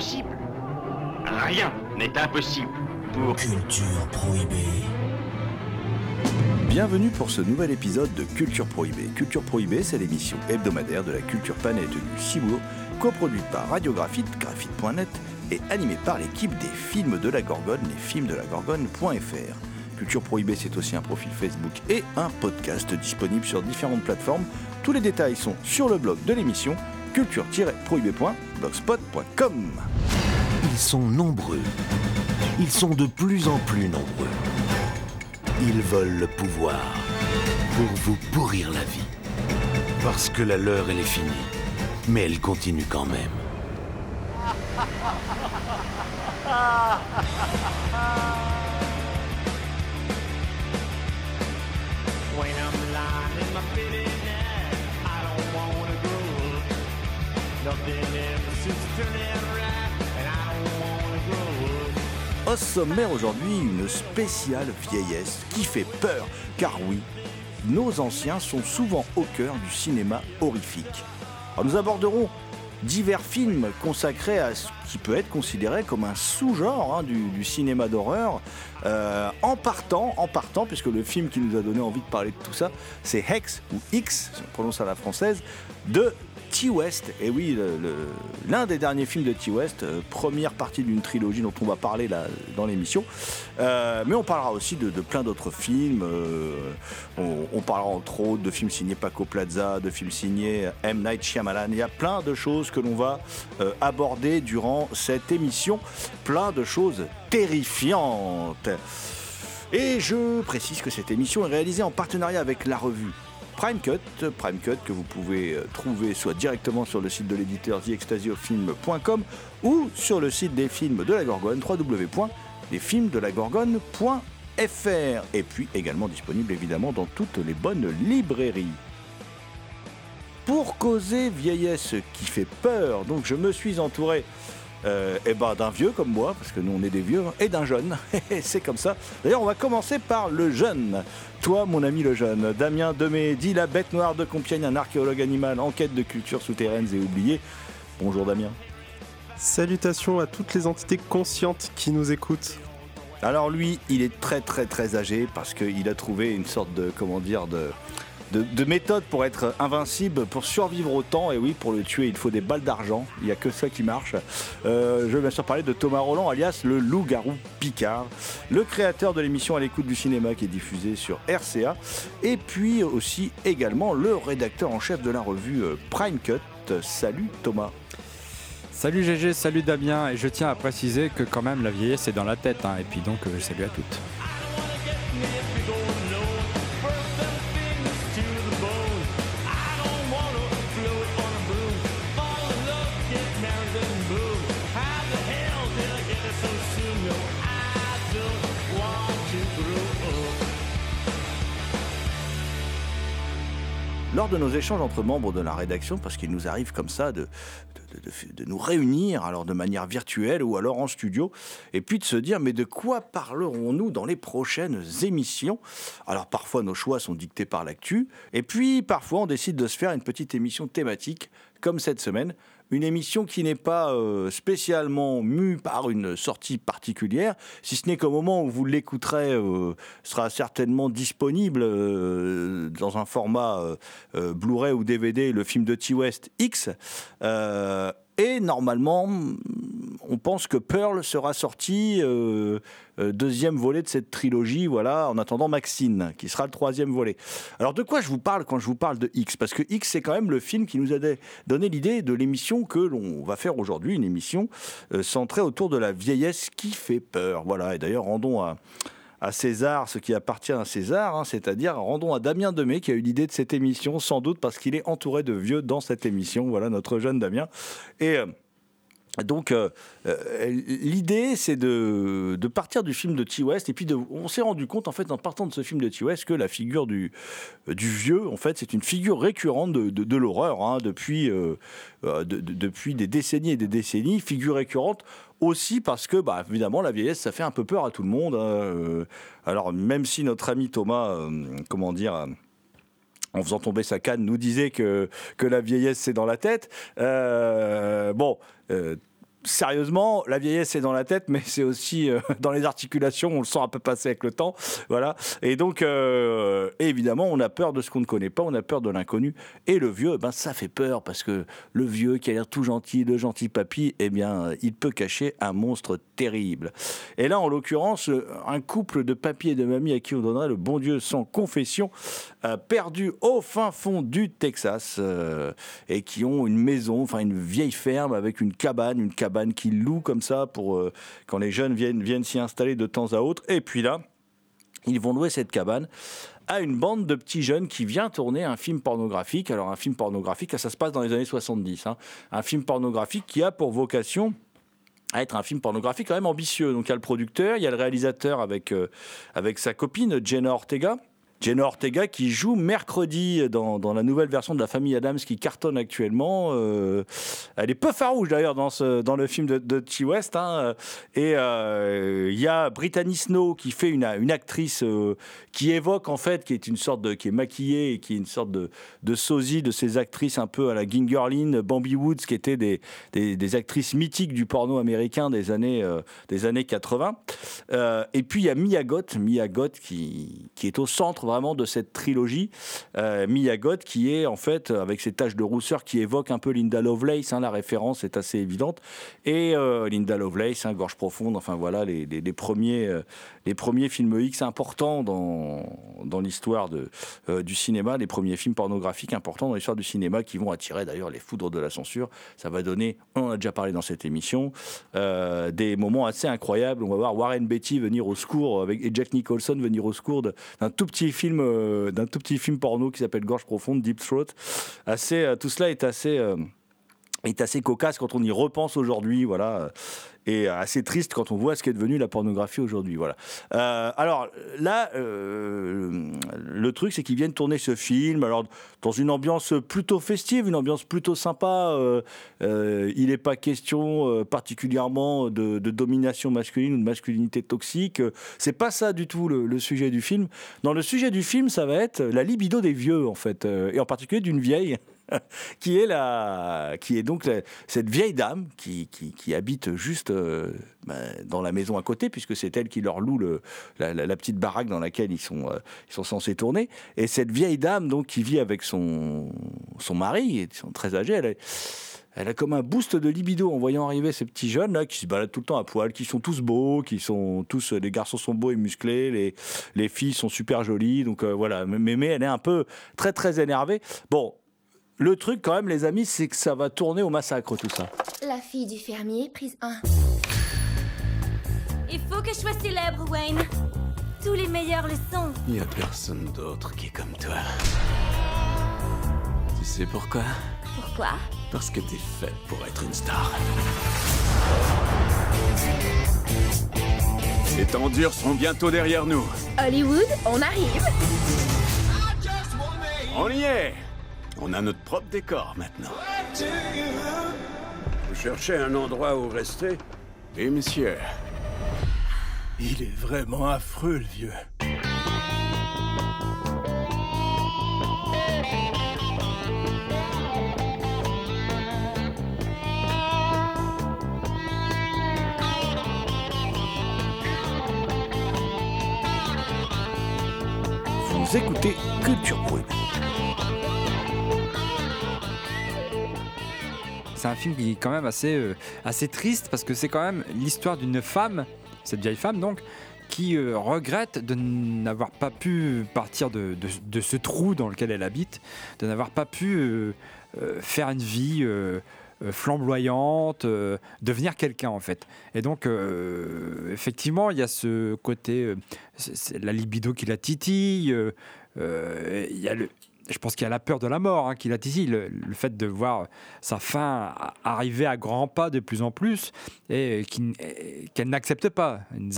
Rien n'est impossible pour... Culture prohibée. Bienvenue pour ce nouvel épisode de Culture Prohibée. Culture Prohibée, c'est l'émission hebdomadaire de la culture planète du Cibourg, coproduite par Radiographite, graphite.net et animée par l'équipe des films de la Gorgone, les films de la Gorgone.fr. Culture Prohibée, c'est aussi un profil Facebook et un podcast disponible sur différentes plateformes. Tous les détails sont sur le blog de l'émission Ils sont nombreux. Ils sont de plus en plus nombreux. Ils veulent le pouvoir pour vous pourrir la vie. Parce que la leur, elle est finie. Mais elle continue quand même. Au aujourd'hui, une spéciale vieillesse qui fait peur, car oui, nos anciens sont souvent au cœur du cinéma horrifique. Alors nous aborderons divers films consacrés à ce qui peut être considéré comme un sous-genre hein, du, du cinéma d'horreur, euh, en partant, en partant, puisque le film qui nous a donné envie de parler de tout ça, c'est Hex ou X, si on prononce à la française, de T. West. Et oui, l'un des derniers films de T. West, euh, première partie d'une trilogie dont on va parler dans l'émission. Euh, mais on parlera aussi de, plein d'autres films. euh, on, on parlera entre autres de films signés Paco Plaza, de films signés M. Night Shyamalan. Il y a plein de choses que l'on va aborder durant cette émission. Plein de choses terrifiantes. Et je précise que cette émission est réalisée en partenariat avec la revue Prime Cut, Prime Cut que vous pouvez euh, trouver soit directement sur le site de l'éditeur TheExtasioFilm.com ou sur le site des films de la Gorgone, www.lesfilmsdelagorgone.fr et puis également disponible évidemment dans toutes les bonnes librairies. Pour causer vieillesse qui fait peur, donc je me suis entouré euh, eh ben, d'un vieux comme moi, parce que nous on est des vieux, et d'un jeune. C'est comme ça. D'ailleurs, on va commencer par le jeune. Toi, mon ami le jeune, Damien Demé, dit la bête noire de Compiègne, un archéologue animal en quête de cultures souterraines et oubliées. Bonjour Damien. Salutations à toutes les entités conscientes qui nous écoutent. Alors lui, il est très très très âgé parce qu'il a trouvé une sorte de, comment dire, de, de, de méthode pour être invincible, pour survivre au temps. Et oui, pour le tuer, il faut des balles d'argent. Il n'y a que ça qui marche. Euh, je vais bien sûr parler de Thomas Roland, alias le loup-garou Picard, le créateur de l'émission À l'écoute du cinéma qui est diffusée sur RCA. Et puis aussi également le rédacteur en chef de la revue euh, Prime Cut. Salut Thomas. Salut GG, salut Damien, et je tiens à préciser que quand même la vieillesse est dans la tête, hein, et puis donc euh, salut à toutes. De nos échanges entre membres de la rédaction, parce qu'il nous arrive comme ça de, de, de- nous réunir, alors de manière virtuelle ou alors en studio, et puis de se dire, mais de quoi parlerons-nous dans les prochaines émissions? Alors parfois nos choix sont dictés par l'actu, et puis parfois on décide de se faire une petite émission thématique, comme cette semaine, une émission qui n'est pas euh, spécialement mue par une sortie particulière, si ce n'est qu'au moment où vous l'écouterez, euh, sera certainement disponible euh, dans un format Blu-ray ou DVD, le film de T-West X. Et normalement, on pense que Pearl sera sorti euh, euh, deuxième volet de cette trilogie, voilà, en attendant Maxine, qui sera le troisième volet. Alors de quoi je vous parle quand je vous parle de X? Parce que X, c'est quand même le film qui nous a donné l'idée de l'émission que l'on va faire aujourd'hui, une émission euh, centrée autour de la vieillesse qui fait peur. Voilà, et d'ailleurs, rendons à à César ce qui appartient à César, hein, c'est-à-dire rendons à Damien Demey qui a eu l'idée de cette émission, sans doute parce qu'il est entouré de vieux dans cette émission. Voilà notre jeune Damien. Euh, donc, euh, euh, l'idée, c'est de, partir du film de T. West, et puis on s'est rendu compte, en fait, en partant de ce film de T. West, que la figure du, du vieux, en fait, c'est une figure récurrente de, l'horreur, hein, depuis, euh, euh, de- de- depuis des décennies et des décennies, figure récurrente aussi parce que, bah, évidemment, la vieillesse, ça fait un peu peur à tout le monde. hein, euh. alors, même si notre ami Thomas, euh, comment dire, euh, en faisant tomber sa canne, nous disait que, la vieillesse, c'est dans la tête. Euh, bon, euh, sérieusement, la vieillesse, c'est dans la tête, mais c'est aussi euh, dans les articulations. On le sent un peu passer avec le temps. Voilà. Et donc, euh, évidemment, on a peur de ce qu'on ne connaît pas, on a peur de l'inconnu. Et le vieux, eh ben, ça fait peur parce que le vieux qui a l'air tout gentil, le gentil papy, eh bien, il peut cacher un monstre terrible. Et là, en l'occurrence, un couple de papy et de mamie à qui on donnerait le bon Dieu sans confession, euh, perdu au fin fond du Texas, euh, et qui ont une maison, enfin une vieille ferme avec une cabane, une cabane qu'ils louent comme ça pour euh, quand les jeunes viennent, viennent s'y installer de temps à autre. Et puis là, ils vont louer cette cabane à une bande de petits jeunes qui vient tourner un film pornographique. Alors un film pornographique, ça se passe dans les années 70. hein. Un film pornographique qui a pour vocation à être un film pornographique quand même ambitieux. Donc il y a le producteur, il y a le réalisateur avec, euh, avec sa copine Jenna Ortega. Jenna Ortega qui joue mercredi dans, la nouvelle version de La Famille Adams qui cartonne actuellement. Euh, elle est peu farouche d'ailleurs dans, le film de, T. West. hein. Et euh, il y a Brittany Snow qui fait une, actrice euh, qui évoque en fait, qui est une sorte de, qui est maquillée et qui est une sorte de, sosie de ces actrices un peu à la Gingerlin, Bambi Woods, qui étaient des, actrices mythiques du porno américain des années, des années 80. Euh, et puis il y a Mia Goth, Mia qui, qui est au centre vraiment de cette trilogie. Euh, Mia Goth qui est en fait avec ses taches de rousseur qui évoque un peu Linda Lovelace, hein, la référence est assez évidente. Et euh, Linda Lovelace, hein, Gorge profonde, enfin voilà les, les- premiers, euh, les premiers films X importants dans, dans l'histoire de, euh, du cinéma, les premiers films pornographiques importants dans l'histoire du cinéma qui vont attirer d'ailleurs les foudres de la censure. Ça va donner, on a déjà parlé dans cette émission, des moments assez incroyables. On va voir Warren Beatty venir au secours avec, et Jack Nicholson venir au secours d'un tout petit euh, d'un tout petit film porno qui s'appelle Gorge profonde, Deep Throat. Euh, tout cela est assez euh, est assez cocasse quand on y repense aujourd'hui, voilà, et assez triste quand on voit ce qu'est devenu la pornographie aujourd'hui, voilà. Euh, alors là, euh, le truc, c'est qu'ils viennent tourner ce film, alors dans une ambiance plutôt festive, une ambiance plutôt sympa. euh, euh, il n'est pas question euh, particulièrement de, domination masculine ou de masculinité toxique. Euh, C'est pas ça du tout le, le sujet du film. Dans le sujet du film, ça va être la libido des vieux, en fait, euh, et en particulier d'une vieille qui est la, qui est donc cette vieille dame qui, qui, qui habite juste euh, bah, dans la maison à côté, puisque c'est elle qui leur loue le, la, petite baraque dans laquelle ils sont, euh, ils sont censés tourner. Et cette vieille dame donc qui vit avec son, son mari, ils sont très âgés, elle elle a comme un boost de libido en voyant arriver ces petits jeunes là qui se baladent tout le temps à poil, qui sont tous beaux, qui sont tous les garçons sont beaux et musclés, les les filles sont super jolies. Donc euh, voilà, mais elle est un peu très très énervée. Bon, le truc quand même les amis, c'est que ça va tourner au massacre tout ça. La fille du fermier, prise 1. Il faut que je sois célèbre, Wayne. Tous les meilleurs le sont. Y a personne d'autre qui est comme toi. Tu sais pourquoi? Pourquoi? Parce que t'es faite pour être une star. Les temps durs seront bientôt derrière nous. Hollywood, on arrive. On y est On a notre propre décor maintenant. Vous cherchez un endroit où rester? Oui, monsieur. Il est vraiment affreux, le vieux. Vous écoutez Culture Brune. C'est un film qui est quand même assez, euh, assez triste parce que c'est quand même l'histoire d'une femme, cette vieille femme donc, qui euh, regrette de n'avoir pas pu partir de, de- ce trou dans lequel elle habite, de n'avoir pas pu euh, faire une vie flamboyante, devenir quelqu'un en fait. Et donc, effectivement, il y a ce côté, c'est- la libido qui la titille. il y a le, je pense qu'il y a la peur de la mort hein, qui la le, fait de voir sa fin arriver à grands pas de plus en plus et qu'elle n'accepte pas. Elle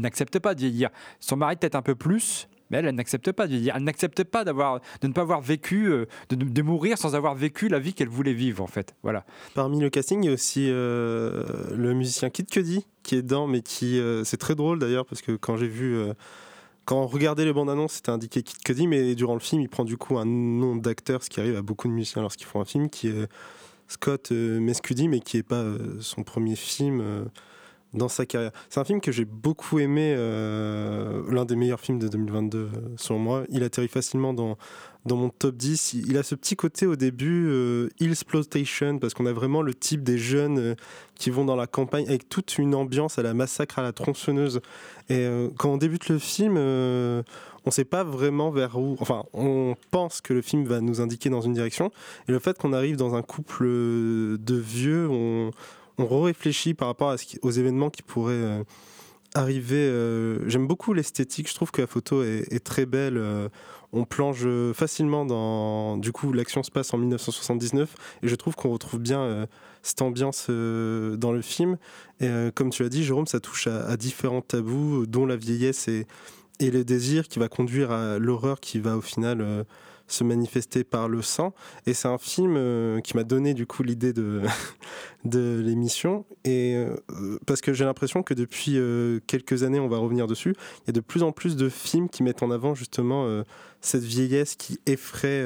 n'accepte pas- de vieillir. Son mari peut-être un peu plus. Mais elle, n'accepte pas de vieillir. Elle n'accepte pas de ne pas avoir vécu, euh, de, mourir sans avoir vécu la vie qu'elle voulait vivre, en fait. Voilà. Parmi le casting, il y a aussi euh, le musicien Kid Cudi qui est dedans, mais qui euh, c'est très drôle d'ailleurs parce que quand j'ai vu, quand on regardait les bandes annonces, c'était indiqué Kid Cudi, mais durant le film, il prend du coup un nom d'acteur, ce qui arrive à beaucoup de musiciens lorsqu'ils font un film, qui est Scott euh, Mescudi, mais qui est pas euh, son premier film. Dans sa carrière. C'est un film que j'ai beaucoup aimé, euh, l'un des meilleurs films de 2022 euh, selon moi. Il atterrit facilement dans, dans mon top 10. Il a ce petit côté au début, euh, Hillsploitation, parce qu'on a vraiment le type des jeunes euh, qui vont dans la campagne avec toute une ambiance à la massacre à la tronçonneuse. Et quand on débute le film, on ne sait pas vraiment vers où. Enfin, on pense que le film va nous indiquer dans une direction. Et le fait qu'on arrive dans un couple de vieux, on, on réfléchit par rapport aux événements qui pourraient. euh, arriver. euh, J'aime beaucoup l'esthétique. Je trouve que la photo est, très belle. euh, on plonge facilement dans. Du coup, l'action se passe en 1979 et je trouve qu'on retrouve bien cette ambiance dans le film. Et comme tu as dit, Jérôme, ça touche à, différents tabous, dont la vieillesse et, le désir qui va conduire à l'horreur qui va au final se manifester par le sang. Et c'est un film euh, qui m'a donné du coup l'idée de, de l'émission. Et euh, parce que j'ai l'impression que depuis euh, quelques années, on va revenir dessus, il y a de plus en plus de films qui mettent en avant justement cette vieillesse qui effraie.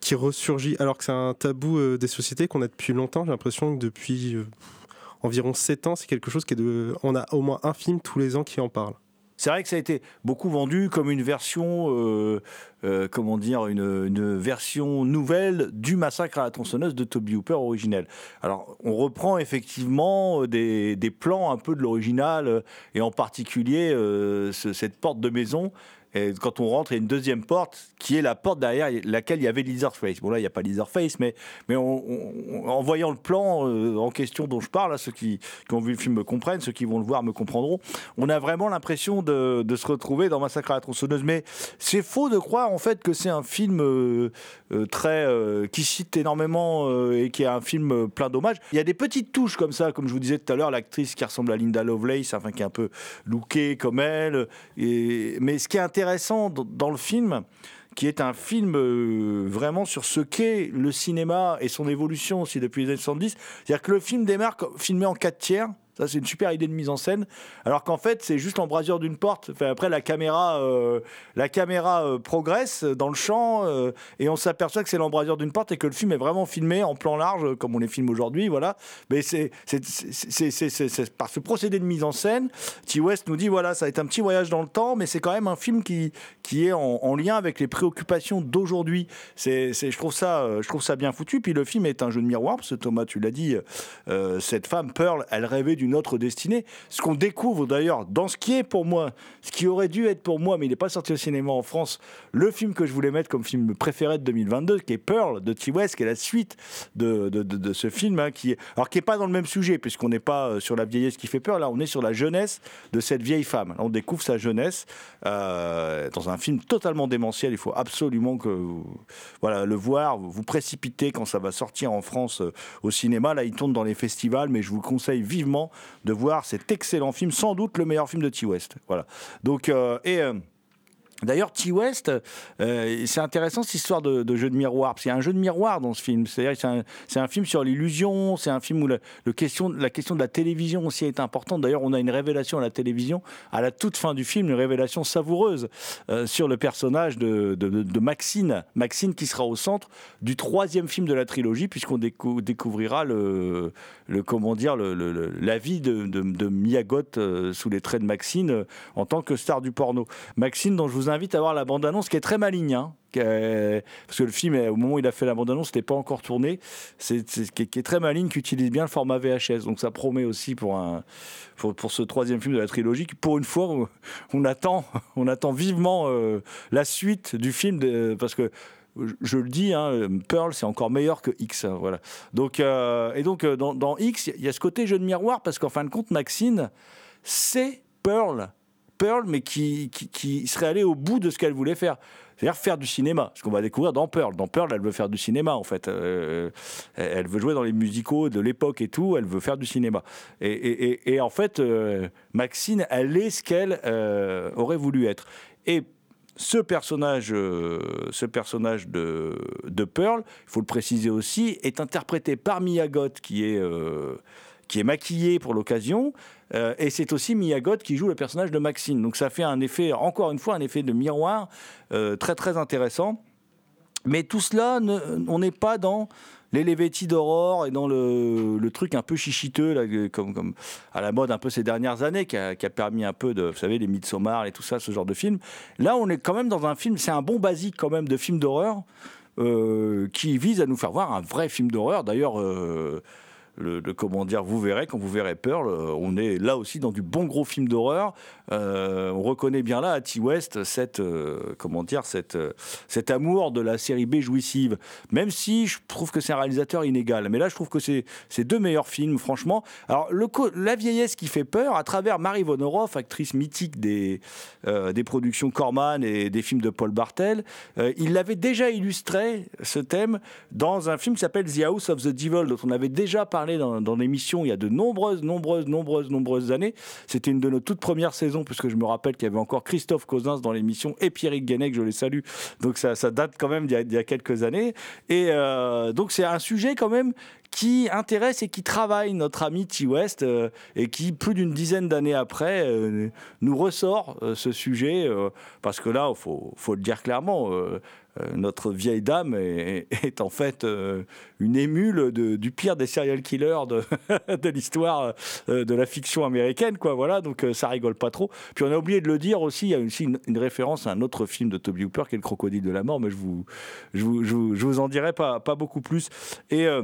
qui ressurgit, alors que c'est un tabou des sociétés qu'on a depuis longtemps. J'ai l'impression que depuis environ 7 ans, c'est quelque chose qui est de. On a au moins un film tous les ans qui en parle. C'est vrai que ça a été beaucoup vendu comme une version, euh, euh, comment dire, une, version nouvelle du massacre à la tronçonneuse de Toby Hooper originel. Alors, on reprend effectivement euh, des, plans un peu de l'original, et en particulier ce- cette porte de maison. Et quand on rentre, il y a une deuxième porte qui est la porte derrière laquelle il y avait Leatherface. Bon là, il n'y a pas Leatherface, mais, mais en voyant le plan euh, en question dont je parle, ceux qui, ont vu le film me comprennent, ceux qui vont le voir me comprendront, on a vraiment l'impression de, se retrouver dans Massacre à la tronçonneuse. Mais c'est faux de croire en fait que c'est un film euh, euh, très qui cite énormément et qui est un film plein d'hommages. Il y a des petites touches comme ça, comme je vous disais tout à l'heure, l'actrice qui ressemble à Linda Lovelace, enfin qui est un peu lookée comme elle. Mais ce qui est intéressant dans, dans le film, qui est un film euh, vraiment sur ce qu'est le cinéma et son évolution aussi depuis les années 70. C'est-à-dire que le film démarre filmé en 4 tiers. Ça, c'est une super idée de mise en scène. Alors qu'en fait, c'est juste l'embrasure d'une porte. Après, la caméra, euh, la caméra euh, progresse dans le champ euh, et on s'aperçoit que c'est l'embrasure d'une porte et que le film est vraiment filmé en plan large, comme on les filme aujourd'hui. Voilà. Mais c'est par ce procédé de mise en scène. T. West nous dit voilà, ça va être un petit voyage dans le temps, mais c'est quand même un film qui, qui est en, en lien avec les préoccupations d'aujourd'hui. Je, trouve ça, je trouve ça bien foutu. Puis le film est un jeu de miroir, parce que Thomas, tu l'as dit, cette femme, Pearl, elle rêvait d'une autre destinée. Ce qu'on découvre d'ailleurs dans ce qui est pour moi, ce qui aurait dû être pour moi, mais il n'est pas sorti au cinéma en France, le film que je voulais mettre comme film préféré de 2022, qui est Pearl de T. West, qui est la suite de, de, ce film, hein, qui alors qui n'est pas dans le même sujet, puisqu'on n'est pas euh, sur la vieillesse qui fait peur, là on est sur la jeunesse de cette vieille femme. On découvre sa jeunesse euh, dans un film totalement démentiel. Il faut absolument que voilà, le voir, vous vous précipitez quand ça va sortir en France euh, au cinéma. Là, il tourne dans les festivals, mais je vous conseille vivement de voir cet excellent film, sans doute le meilleur film de T. West. Voilà. Donc, euh, et. D'ailleurs, T. West, euh, c'est intéressant cette histoire de, jeu de miroir, parce qu'il y a un jeu de miroir dans ce film. C'est-à-dire c'est un, film sur l'illusion, c'est un film où la, question, la question de la télévision aussi est importante. D'ailleurs, on a une révélation à la télévision, à la toute fin du film, une révélation savoureuse euh, sur le personnage de, Maxine. Maxine qui sera au centre du troisième film de la trilogie, puisqu'on décou- découvrira le, comment dire, la vie de, Miyagot euh, sous les traits de Maxine en tant que star du porno. Maxine, dont je vous invite à voir la bande-annonce, qui est très maligne. hein, parce que le film, au moment où il a fait la bande-annonce, n'était pas encore tourné. C'est qui, qui est très maligne, qui utilise bien le format VHS. Donc ça promet aussi pour, un, pour, pour ce troisième film de la trilogie. Pour une fois, on, attend, on attend vivement euh, la suite du film, parce que je, le dis, hein, Pearl, c'est encore meilleur que X. hein, voilà. Donc, euh, et donc, euh, dans X, il y a ce côté jeu de miroir, parce qu'en fin de compte, Maxine, c'est Pearl. Pearl, mais qui, qui, qui serait allée au bout de ce qu'elle voulait faire. C'est-à-dire faire du cinéma, ce qu'on va découvrir dans Pearl. Dans Pearl, elle veut faire du cinéma, en fait. Euh, elle veut jouer dans les musicaux de l'époque et tout, elle veut faire du cinéma. Et, et- et- en fait, euh, Maxine, elle est ce qu'elle euh, aurait voulu être. Et ce personnage, ce personnage de, de Pearl, il faut le préciser aussi, est interprété par Mia Goth, qui est, qui est maquillée pour l'occasion. Euh, et c'est aussi Mia qui joue le personnage de Maxine. Donc ça fait un effet, encore une fois, un effet de miroir euh, très très intéressant. Mais tout cela, on n'est pas dans les Levetti d'Aurore et dans le, truc un peu chichiteux, comme, à la mode un peu ces dernières années, qui a, permis un peu de, vous savez, les Midsommar et tout ça, ce genre de film. Là, on est quand même dans un film, c'est un bon basique quand même de film d'horreur euh, qui vise à nous faire voir un vrai film d'horreur. D'ailleurs, le, comment dire, vous verrez quand vous verrez Pearl, euh, on est là aussi dans du bon gros film d'horreur. Euh, on reconnaît bien là à T West cette euh, comment dire cette euh, cet amour de la série B jouissive. Même si je trouve que c'est un réalisateur inégal, mais là je trouve que c'est deux meilleurs films franchement. Alors la vieillesse qui fait peur à travers Marie Vonoroff, actrice mythique des des productions Corman et des films de Paul Bartel, il l'avait déjà illustré ce thème dans un film qui s'appelle The House of the Devil dont on avait déjà parlé dans l'émission il y a de nombreuses nombreuses nombreuses nombreuses années. C'était une de nos toutes premières saisons puisque je me rappelle qu'il y avait encore Christophe Cosins dans l'émission et Pierrick Guenec, je les salue. Donc ça, date quand même d'il y, a- quelques années. Et euh, donc c'est un sujet quand même qui intéresse et qui travaille notre ami T West euh, et qui plus d'une dizaine d'années après euh, nous ressort ce sujet parce que là faut faut le dire clairement notre vieille dame est, en fait euh, une émule du pire des serial killers de, l'histoire euh, de la fiction américaine, quoi. Voilà, donc euh, ça rigole pas trop. Puis on a oublié de le dire aussi, il y a aussi une, référence à un autre film de Toby Hooper qui est Le Crocodile de la mort, mais je vous, je vous, je vous, je vous en dirai pas, beaucoup plus. Et euh,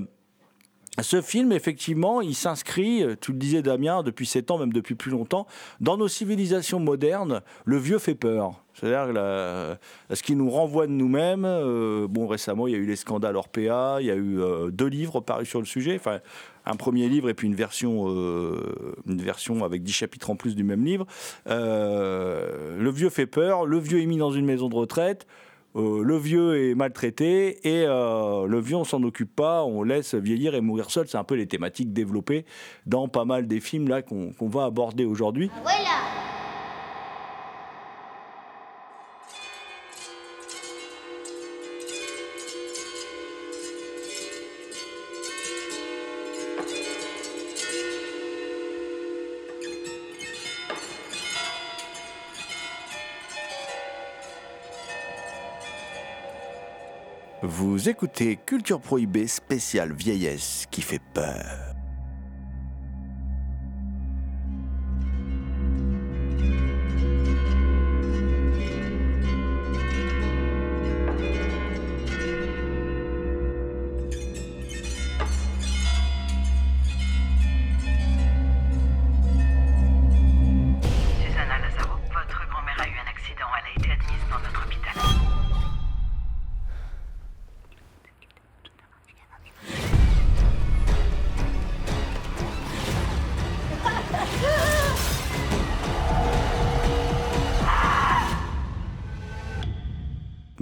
ce film, effectivement, il s'inscrit, euh, tu le disais Damien, depuis 7 ans, même depuis plus longtemps, dans nos civilisations modernes, le vieux fait peur. C'est-à-dire la- ce qui nous renvoie de nous-mêmes. euh, bon, récemment, il y a eu les scandales Orpea, il y a eu euh, deux livres parus sur le sujet. Enfin, un premier livre et puis une version, euh, une version avec 10 chapitres en plus du même livre. Euh, le vieux fait peur, le vieux est mis dans une maison de retraite. Euh, le vieux est maltraité et euh, le vieux on s'en occupe pas, on laisse vieillir et mourir seul. C'est un peu les thématiques développées dans pas mal des films là qu'on qu'on va aborder aujourd'hui. Voilà Vous écoutez Culture Prohibée spéciale vieillesse qui fait peur.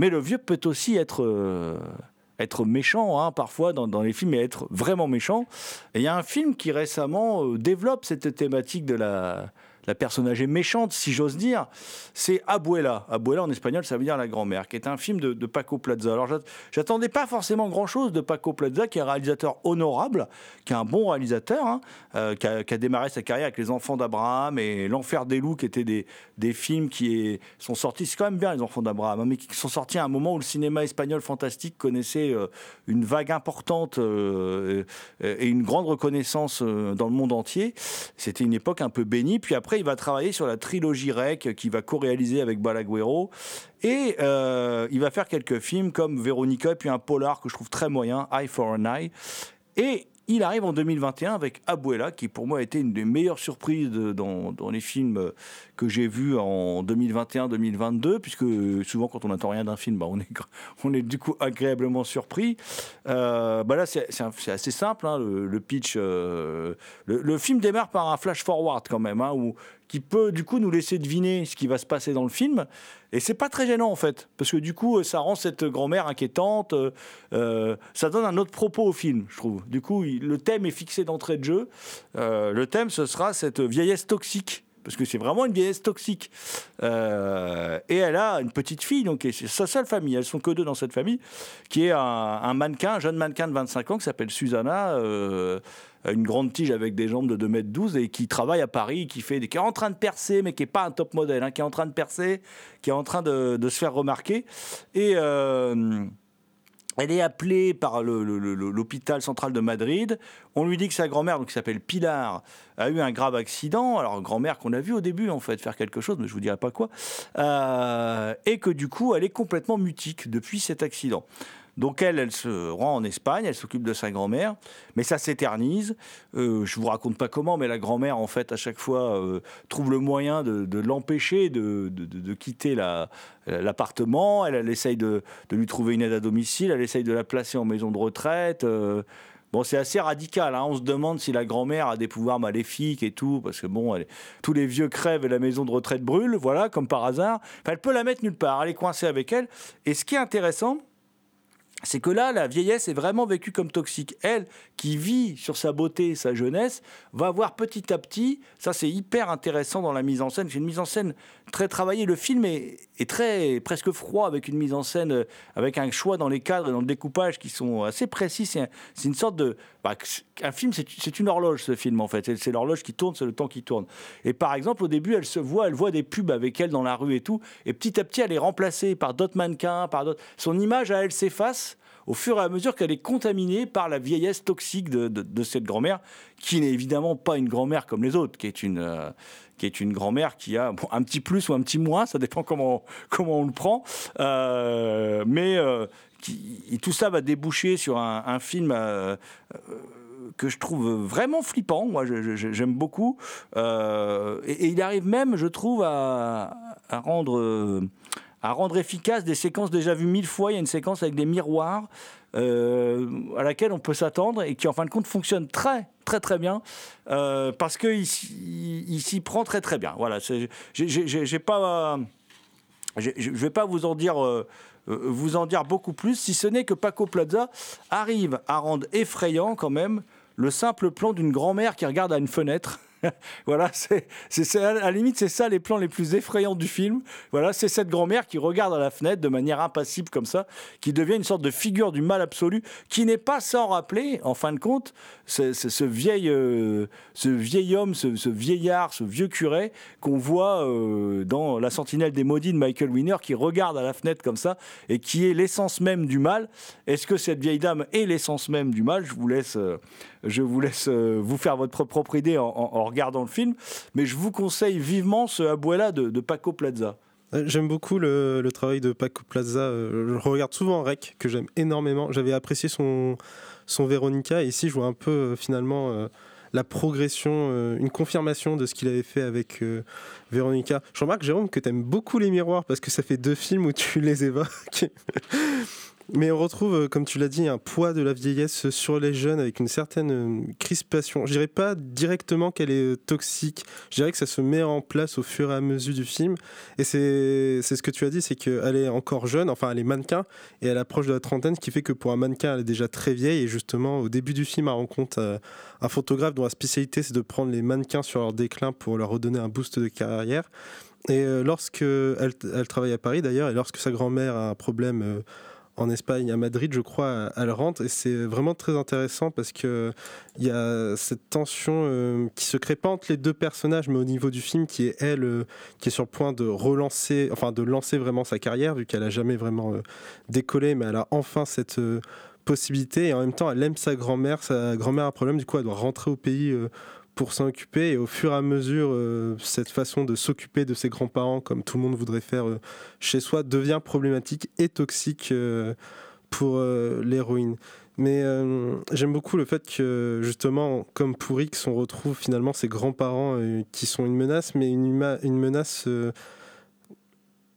Mais le vieux peut aussi être, euh, être méchant, hein, parfois, dans, dans les films, et être vraiment méchant. Et il y a un film qui récemment euh, développe cette thématique de la, la personne âgée méchante, si j'ose dire. C'est Abuela. Abuela, en espagnol, ça veut dire la grand-mère, qui est un film de, Paco Plaza. Alors, j'at- j'attendais pas forcément grand-chose de Paco Plaza, qui est un réalisateur honorable, qui est un bon réalisateur, hein, euh, qui, a, démarré sa carrière avec Les Enfants d'Abraham et L'Enfer des loups, qui étaient des, films qui sont sortis, c'est quand même bien Les Enfants d'Abraham, hein, mais qui sont sortis à un moment où le cinéma espagnol fantastique connaissait euh, une vague importante euh, et une grande reconnaissance dans le monde entier. C'était une époque un peu bénie. Puis après, il va travailler sur la trilogie REC qu'il va co-réaliser avec Balaguero. Et euh, il va faire quelques films comme Véronica, puis un polar que je trouve très moyen, Eye for an Eye. Et il arrive en 2021 avec Abuela, qui pour moi a été une des meilleures surprises dans, les films que j'ai vus en 2021-2022, puisque souvent quand on n'attend rien d'un film, bah, on, est, du coup agréablement surpris. Euh, bah là, c'est assez simple, hein, le, pitch. euh, le, le film démarre par un flash forward quand même, hein, où, qui peut du coup nous laisser deviner ce qui va se passer dans le film. Et c'est pas très gênant en fait, parce que du coup, ça rend cette grand-mère inquiétante. euh, euh, ça donne un autre propos au film, je trouve. Du coup, le thème est fixé d'entrée de jeu. Euh, le thème, ce sera cette vieillesse toxique. Parce que c'est vraiment une vieillesse toxique. Euh, et elle a une petite fille, donc c'est sa seule famille. Elles sont que deux dans cette famille, qui est un, mannequin, un jeune mannequin de 25 ans qui s'appelle Susanna. euh, une grande tige avec des jambes de 2 mètres 12 et qui travaille à Paris, qui, fait, qui est en train de percer, mais qui n'est pas un top modèle, hein, qui est en train de percer, qui est en train de, de se faire remarquer. Et euh, elle est appelée par l'hôpital central de Madrid. On lui dit que sa grand-mère, qui s'appelle Pilar, a eu un grave accident. Alors grand-mère qu'on a vu au début en fait faire quelque chose, mais je vous dirai pas quoi. Euh, et que du coup, elle est complètement mutique depuis cet accident. Donc elle, elle se rend en Espagne, elle s'occupe de sa grand-mère, mais ça s'éternise. Euh, je vous raconte pas comment, mais la grand-mère, en fait, à chaque fois, euh, trouve le moyen de, l'empêcher de, quitter la- l'appartement. Elle, elle essaye de, lui trouver une aide à domicile, elle essaye de la placer en maison de retraite. euh, Bon, c'est assez radical. hein. On se demande si la grand-mère a des pouvoirs maléfiques et tout, parce que bon, tous les vieux crèvent et la maison de retraite brûle, voilà, comme par hasard. Enfin, elle peut la mettre nulle part. Elle est coincée avec elle. Et ce qui est intéressant, c'est que là, la vieillesse est vraiment vécue comme toxique. Elle, qui vit sur sa beauté, sa jeunesse, va voir petit à petit, ça c'est hyper intéressant dans la mise en scène, c'est une mise en scène très travaillée. Le film est, est très presque froid, avec une mise en scène, euh, avec un choix dans les cadres et dans le découpage qui sont assez précis. C'est un- c'est une sorte de... bah, un film, c'est une horloge, ce film, en fait. C'est- l'horloge qui tourne, c'est le temps qui tourne. Et par exemple, au début, elle se voit, elle voit des pubs avec elle dans la rue et tout, et petit à petit, elle est remplacée par d'autres mannequins, par d'autres... Son image à elle s'efface au fur et à mesure qu'elle est contaminée par la vieillesse toxique de cette grand-mère, qui n'est évidemment pas une grand-mère comme les autres, qui est une, euh, qui est une grand-mère qui a un petit plus ou un petit moins, ça dépend comment, comment on le prend, Euh, mais euh, tout ça va déboucher sur un, film. euh, que je trouve vraiment flippant, moi j'aime beaucoup, et, il arrive même, je trouve, à, rendre à rendre efficace des séquences déjà vues mille fois. Il y a une séquence avec des miroirs euh, à laquelle on peut s'attendre et qui en fin de compte fonctionne très très très bien euh, parce qu'il s'y prend très très bien. Voilà, c'est- j'ai- pas, je vais pas vous en dire. euh, vous en dire beaucoup plus, si ce n'est que Paco Plaza arrive à rendre effrayant quand même le simple plan d'une grand-mère qui regarde à une fenêtre. voilà, c'est, à la limite, c'est ça les plans les plus effrayants du film. Voilà, c'est cette grand-mère qui regarde à la fenêtre de manière impassible comme ça, qui devient une sorte de figure du mal absolu, qui n'est pas sans rappeler, en fin de compte, ce, vieil, euh, vieil homme, ce, ce vieillard, ce vieux curé qu'on voit euh, dans La Sentinelle des Maudits de Michael Winner, qui regarde à la fenêtre comme ça et qui est l'essence même du mal. Est-ce que cette vieille dame est l'essence même du mal? Je vous laisse, euh, je vous laisse euh, vous faire votre propre idée en, regardant le film, mais je vous conseille vivement ce Abuela de, de Paco Plaza. Euh, J'aime beaucoup le, travail de Paco Plaza. euh, Je regarde souvent en rec, que j'aime énormément. J'avais apprécié son, son Véronica. Et ici, je vois un peu finalement la progression, une confirmation de ce qu'il avait fait avec euh, Véronica. Je remarque, Jérôme, que tu aimes beaucoup les miroirs parce que ça fait deux films où tu les évoques. Mais on retrouve, euh, comme tu l'as dit, un poids de la vieillesse sur les jeunes avec une certaine euh, crispation. Je dirais pas directement qu'elle est euh, toxique. Je dirais que ça se met en place au fur et à mesure du film. Et c'est ce que tu as dit, c'est qu'elle est encore jeune, enfin elle est mannequin, et elle approche de la trentaine, ce qui fait que pour un mannequin, elle est déjà très vieille. Et justement, au début du film, elle rencontre un photographe dont la spécialité, c'est de prendre les mannequins sur leur déclin pour leur redonner un boost de carrière. Et euh, lorsque elle, elle travaille à Paris d'ailleurs, et lorsque sa grand-mère a un problème en Espagne, à Madrid, je crois, elle rentre. Et c'est vraiment très intéressant parce que il y a cette tension euh, qui se crée pas entre les deux personnages, mais au niveau du film, qui est elle, euh, qui est sur le point de relancer, enfin de lancer vraiment sa carrière, vu qu'elle a jamais vraiment euh, décollé, mais elle a enfin cette euh, possibilité. Et en même temps, elle aime sa grand-mère. Sa grand-mère a un problème, du coup, elle doit rentrer au pays. Pour s'en occuper et au fur et à mesure euh, cette façon de s'occuper de ses grands-parents comme tout le monde voudrait faire euh, chez soi devient problématique et toxique euh, pour l'héroïne. Mais j'aime beaucoup le fait que, justement, comme pour X, on retrouve finalement ses grands-parents qui sont une menace, mais une, une menace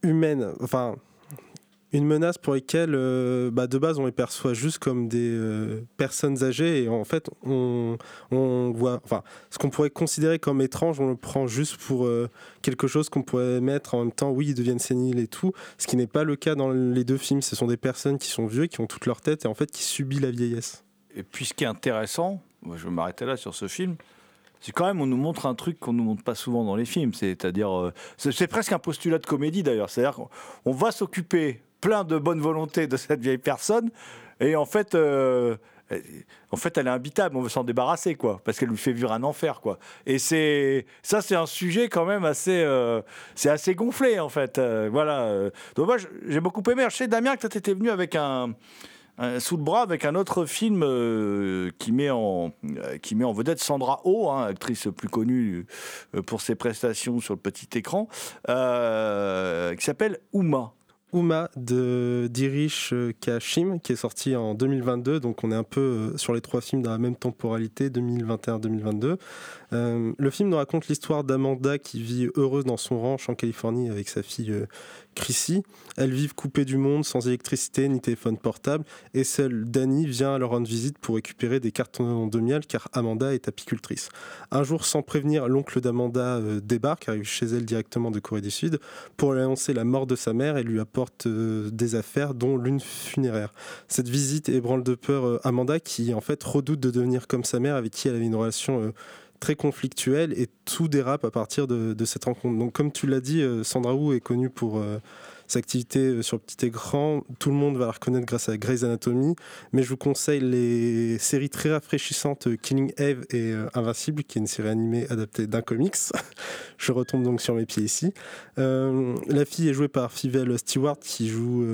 humaine. Enfin, une menace pour lesquelles, euh, bah, de base, on les perçoit juste comme des euh, personnes âgées. Et en fait, on, voit. Enfin, ce qu'on pourrait considérer comme étrange, on le prend juste pour euh, quelque chose qu'on pourrait mettre en même temps. Oui, ils deviennent séniles et tout. Ce qui n'est pas le cas dans les deux films. Ce sont des personnes qui sont vieux, qui ont toute leur tête et en fait qui subissent la vieillesse. Et puis ce qui est intéressant, je vais m'arrêter là sur ce film, c'est quand même on nous montre un truc qu'on nous montre pas souvent dans les films, c'est-à-dire euh, c'est presque un postulat de comédie d'ailleurs, c'est-à-dire qu'on on va s'occuper plein de bonne volonté de cette vieille personne et en fait euh, en fait, elle est imbitable, on veut s'en débarrasser, quoi, parce qu'elle lui fait vivre un enfer, quoi. Et c'est ça, c'est un sujet quand même assez, euh, c'est assez gonflé, en fait. euh, voilà. Donc moi, j'ai beaucoup aimé. Je sais, Damien, que tu étais venu avec un, sous le bras avec un autre film qui met en qui met en vedette Sandra Oh, hein, actrice plus connue pour ses prestations sur le petit écran, qui s'appelle Uma. Uma de d'Irish Kashim, qui est sorti en 2022. Donc on est un peu euh, sur les trois films dans la même temporalité, 2021-2022. Euh, le film nous raconte l'histoire d'Amanda qui vit heureuse dans son ranch en Californie avec sa fille euh, Chrissy. Elles vivent coupées du monde, sans électricité ni téléphone portable. Et seule Danny vient leur rendre visite pour récupérer des cartons de miel car Amanda est apicultrice. Un jour, sans prévenir, l'oncle d'Amanda euh, débarque, arrive chez elle directement de Corée du Sud pour annoncer la mort de sa mère et lui apporte des affaires, dont l'une funéraire. Cette visite ébranle de peur Amanda qui en fait redoute de devenir comme sa mère avec qui elle avait une relation très conflictuelle et tout dérape à partir de, cette rencontre. Donc comme tu l'as dit, euh, Sandra Oh est connue pour euh, sa activité euh, sur petit écran. Tout le monde va la reconnaître grâce à Grey's Anatomy, mais je vous conseille les séries très rafraîchissantes Killing Eve et Invincible, qui est une série animée adaptée d'un comics. je retombe donc sur mes pieds ici. La fille est jouée par Fivelle Stewart qui joue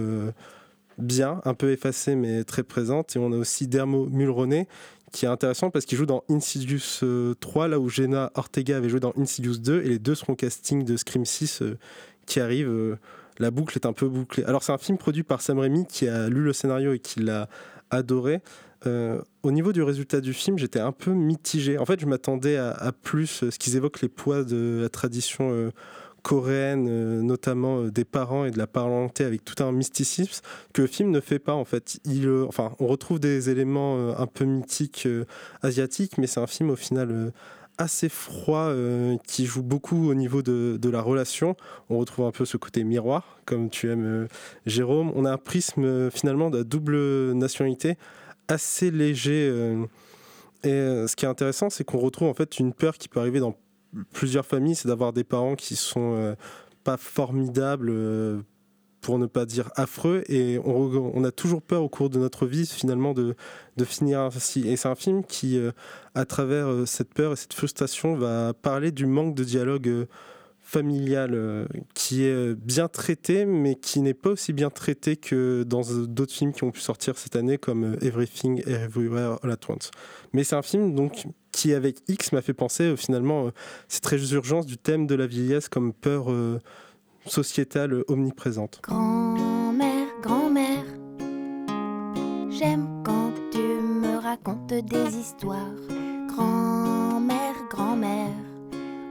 bien, un peu effacée mais très présente. Et on a aussi Dermo Mulroney qui est intéressant parce qu'il joue dans Insidious euh, 3, là où Jenna Ortega avait joué dans Insidious 2, et les deux seront casting de Scream 6 euh, qui arrive. euh, la boucle est un peu bouclée. Alors c'est un film produit par Sam Raimi qui a lu le scénario et qui l'a adoré. Euh, au niveau du résultat du film, j'étais un peu mitigé. En fait, je m'attendais à, plus, euh, ce qu'ils évoquent les poids de la tradition euh, coréenne, euh, notamment euh, des parents et de la parenté avec tout un mysticisme que le film ne fait pas en fait. Il, euh, enfin, on retrouve des éléments un peu mythiques asiatiques, mais c'est un film au final assez froid qui joue beaucoup au niveau de, la relation. On retrouve un peu ce côté miroir, comme tu aimes, Jérôme. On a un prisme finalement de la double nationalité assez léger. et ce qui est intéressant, c'est qu'on retrouve en fait une peur qui peut arriver dans plusieurs familles, c'est d'avoir des parents qui sont euh, pas formidables, euh, pour ne pas dire affreux, et on, a toujours peur au cours de notre vie finalement de, de finir ainsi. Et c'est un film qui, euh, à travers cette peur et cette frustration, va parler du manque de dialogue familial qui est bien traité, mais qui n'est pas aussi bien traité que dans d'autres films qui ont pu sortir cette année, comme Everything Everywhere All At Once. Mais c'est un film donc qui, avec X, m'a fait penser euh, finalement euh, ces très urgences du thème de la vieillesse comme peur euh, sociétale omniprésente. Grand-mère, grand-mère, j'aime quand tu me racontes des histoires. Grand-mère, grand-mère,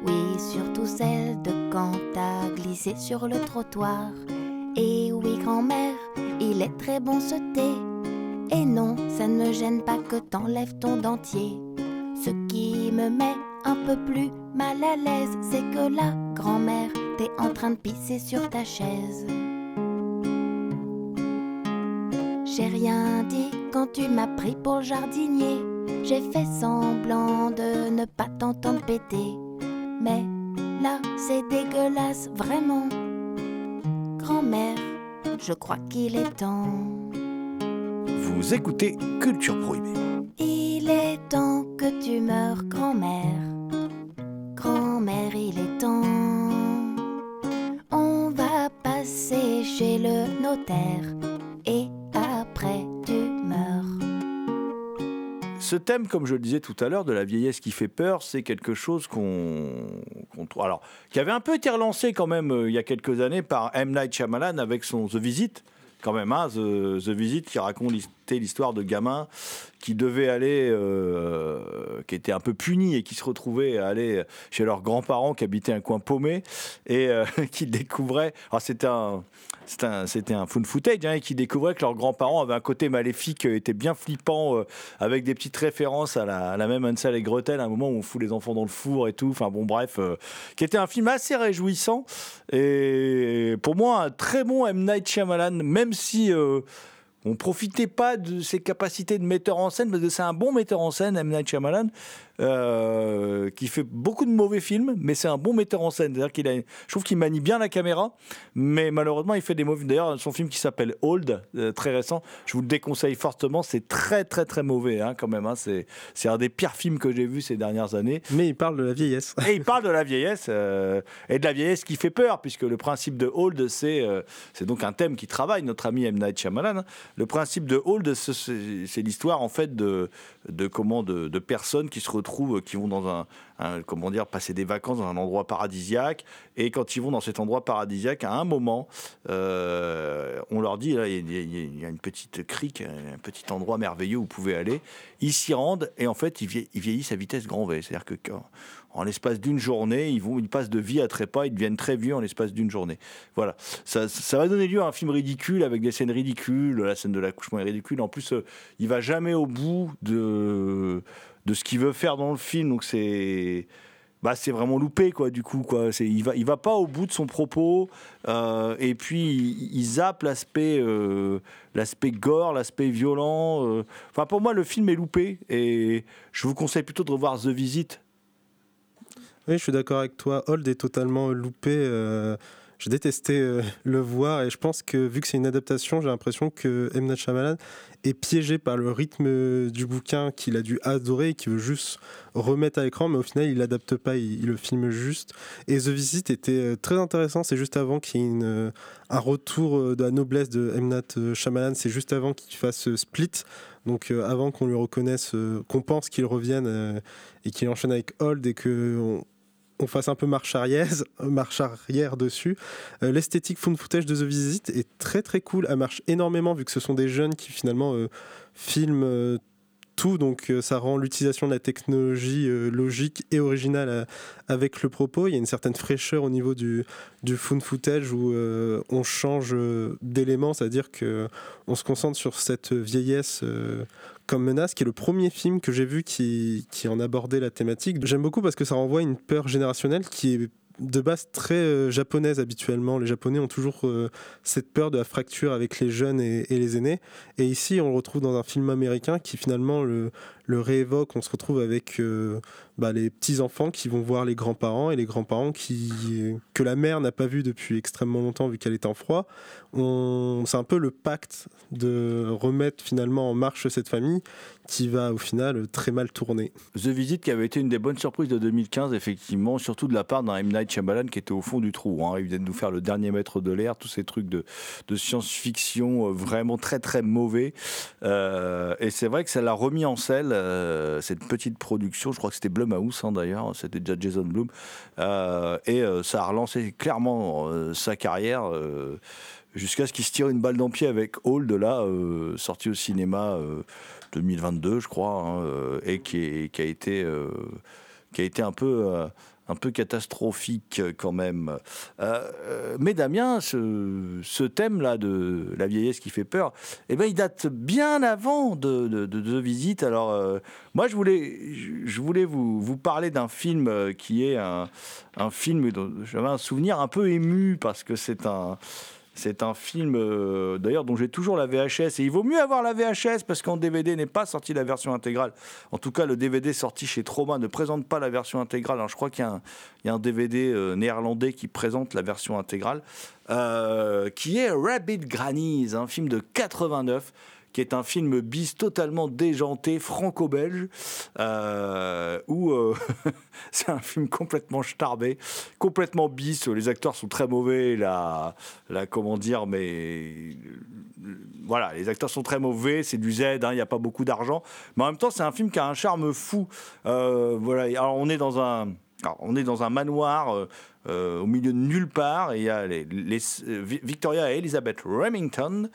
oui, surtout celle de quand t'as glissé sur le trottoir. Et oui, grand-mère, il est très bon ce thé. Et non, ça ne me gêne pas que t'enlèves ton dentier. Ce qui me met un peu plus mal à l'aise, c'est que là, grand-mère, t'es en train de pisser sur ta chaise. J'ai rien dit quand tu m'as pris pour le jardinier. J'ai fait semblant de ne pas t'entendre péter. Mais là, c'est dégueulasse, vraiment. Grand-mère, je crois qu'il est temps. Vous écoutez Culture Prohibée. Il est temps que tu meurs, grand-mère. Grand-mère, il est temps. On va passer chez le notaire. Et après, tu meurs. Ce thème, comme je le disais tout à l'heure, de la vieillesse qui fait peur, c'est quelque chose qu'on. Alors, qui avait un peu été relancé quand même euh, il y a quelques années par M. Night Shyamalan avec son The Visit, quand même, hein, The, The Visit, qui l'histoire de gamins qui devaient aller, euh, qui étaient un peu punis et qui se retrouvaient à aller chez leurs grands-parents qui habitaient un coin paumé et euh, qui découvraient. Alors c'était un, c'était un, un fun footage hein, et qui découvraient que leurs grands-parents avaient un côté maléfique, euh, était bien flippant, avec des petites références à la, même Hansel et Gretel, un moment où on fout les enfants dans le four et tout. Enfin bon, bref, qui était un film assez réjouissant et pour moi un très bon M Night Shyamalan, même si on profitait pas de ses capacités de metteur en scène, parce que c'est un bon metteur en scène, M. Night euh, qui fait beaucoup de mauvais films, mais c'est un bon metteur en scène. C'est-à-dire qu'il a, je trouve qu'il manie bien la caméra, mais malheureusement, il fait des mauvais. D'ailleurs, son film qui s'appelle Old, euh, très récent, je vous le déconseille fortement. C'est très, très, très mauvais, hein, quand même. hein. C'est, c'est un des pires films que j'ai vus ces dernières années. Mais il parle de la vieillesse. Et il parle de la vieillesse, euh, et de la vieillesse qui fait peur, puisque le principe de Old, c'est, c'est donc un thème qui travaille notre ami M. Night Shyamalan. hein. Le principe de Old, c'est, c'est- c'est l'histoire, en fait, de, de, comment, de, de personnes qui se retrouvent, qui vont dans un, comment dire, passer des vacances dans un endroit paradisiaque, et quand ils vont dans cet endroit paradisiaque, à un moment, euh, on leur dit, là, il y, a- une petite crique, un petit endroit merveilleux où vous pouvez aller. Ils s'y rendent, et en fait, ils vieillissent à vitesse grand V. C'est-à-dire que quand- en l'espace d'une journée, ils, vont, ils passent de vie à trépas, ils deviennent très vieux en l'espace d'une journée. Voilà. Ça, ça va donner lieu à un film ridicule avec des scènes ridicules. La scène de l'accouchement est ridicule. En plus, euh, il va jamais au bout de, de ce qu'il veut faire dans le film. Donc c'est. Bah, c'est vraiment loupé quoi du coup quoi c'est il va il va pas au bout de son propos euh, et puis il, il zappe l'aspect euh, l'aspect gore l'aspect violent euh. pour moi le film est loupé et je vous conseille plutôt de revoir The Visit Oui, je suis d'accord avec toi. Hold est totalement loupé. Euh, j'ai détesté euh, le voir et je pense que vu que c'est une adaptation, j'ai l'impression que M. Night Shyamalan est piégé par le rythme du bouquin qu'il a dû adorer et qu'il veut juste remettre à l'écran, mais au final il l'adapte pas, il, le filme juste. Et The Visit était euh, très intéressant, c'est juste avant qu'il y ait euh, un retour euh, de la noblesse de M. Night euh, Shyamalan, c'est juste avant qu'il fasse euh, Split, donc euh, avant qu'on lui reconnaisse, euh, qu'on pense qu'il revienne euh, et qu'il enchaîne avec Hold et que on, on fasse un peu marche arrière, arrière dessus. Euh, L'esthétique fond footage de The Visit est très très cool. Elle marche énormément vu que ce sont des jeunes qui finalement euh, filment euh, tout, donc euh, ça rend l'utilisation de la technologie euh, logique et originale euh, avec le propos. Il y a une certaine fraîcheur au niveau du, du found footage où on change d'éléments, c'est-à-dire que on se concentre sur cette vieillesse comme menace, qui est le premier film que j'ai vu qui, qui en abordait la thématique. J'aime beaucoup parce que ça renvoie à une peur générationnelle qui est de base très euh, japonaise habituellement. Les Japonais ont toujours euh, cette peur de la fracture avec les jeunes et, les aînés. Et ici, on le retrouve dans un film américain qui finalement le, réévoque. On se retrouve avec euh, bah, les petits-enfants qui vont voir les grands-parents et les grands-parents que la mère n'a pas vu depuis extrêmement longtemps vu qu'elle est en froid. C'est un peu le pacte de remettre finalement en marche cette famille qui va au final très mal tourner. The Visit qui avait été une des bonnes surprises de 2015 effectivement surtout de la part d'un M Night Shyamalan qui était au fond du trou hein. il vient de nous faire le dernier maître de l'air tous ces trucs de, science-fiction euh, vraiment très très mauvais Euh, et c'est vrai que ça l'a remis en selle euh, cette petite production je crois que c'était Blumhouse hein, d'ailleurs c'était déjà Jason Blum et ça a relancé clairement sa carrière jusqu'à ce qu'il se tire une balle dans le pied avec Hall de là sorti au cinéma 2022 je crois hein, euh, et qui, a été euh, qui a été un peu euh, un peu catastrophique quand même. Mais Damien, ce, thème-là de la vieillesse qui fait peur, eh ben, il date bien avant de, Visite. Alors, moi, je voulais, je- voulais vous, parler d'un film qui est un, un film dont j'avais un souvenir un peu ému parce que c'est un. C'est un film, euh, d'ailleurs, dont j'ai toujours la VHS. Et il vaut mieux avoir la VHS parce qu'en DVD n'est pas sorti la version intégrale. En tout cas, le DVD sorti chez Trauma ne présente pas la version intégrale. Je crois qu'il y a un, il y a un DVD euh, néerlandais qui présente la version intégrale, euh, qui est Rabbit Grannies, un film de 89 qui est un film bis totalement déjanté, franco-belge, euh, où euh, c'est un film complètement starbé, complètement bis. Les acteurs sont très mauvais, la, la comment dire, mais voilà, les acteurs sont très mauvais, c'est du Z, hein, il n'y a pas beaucoup d'argent, mais en même temps c'est un film qui a un charme fou. Euh, voilà, alors on est dans un, alors, on est dans un manoir. Euh, euh, au milieu de nulle part. Il y a les, euh, Vi- Victoria et Elizabeth Remington,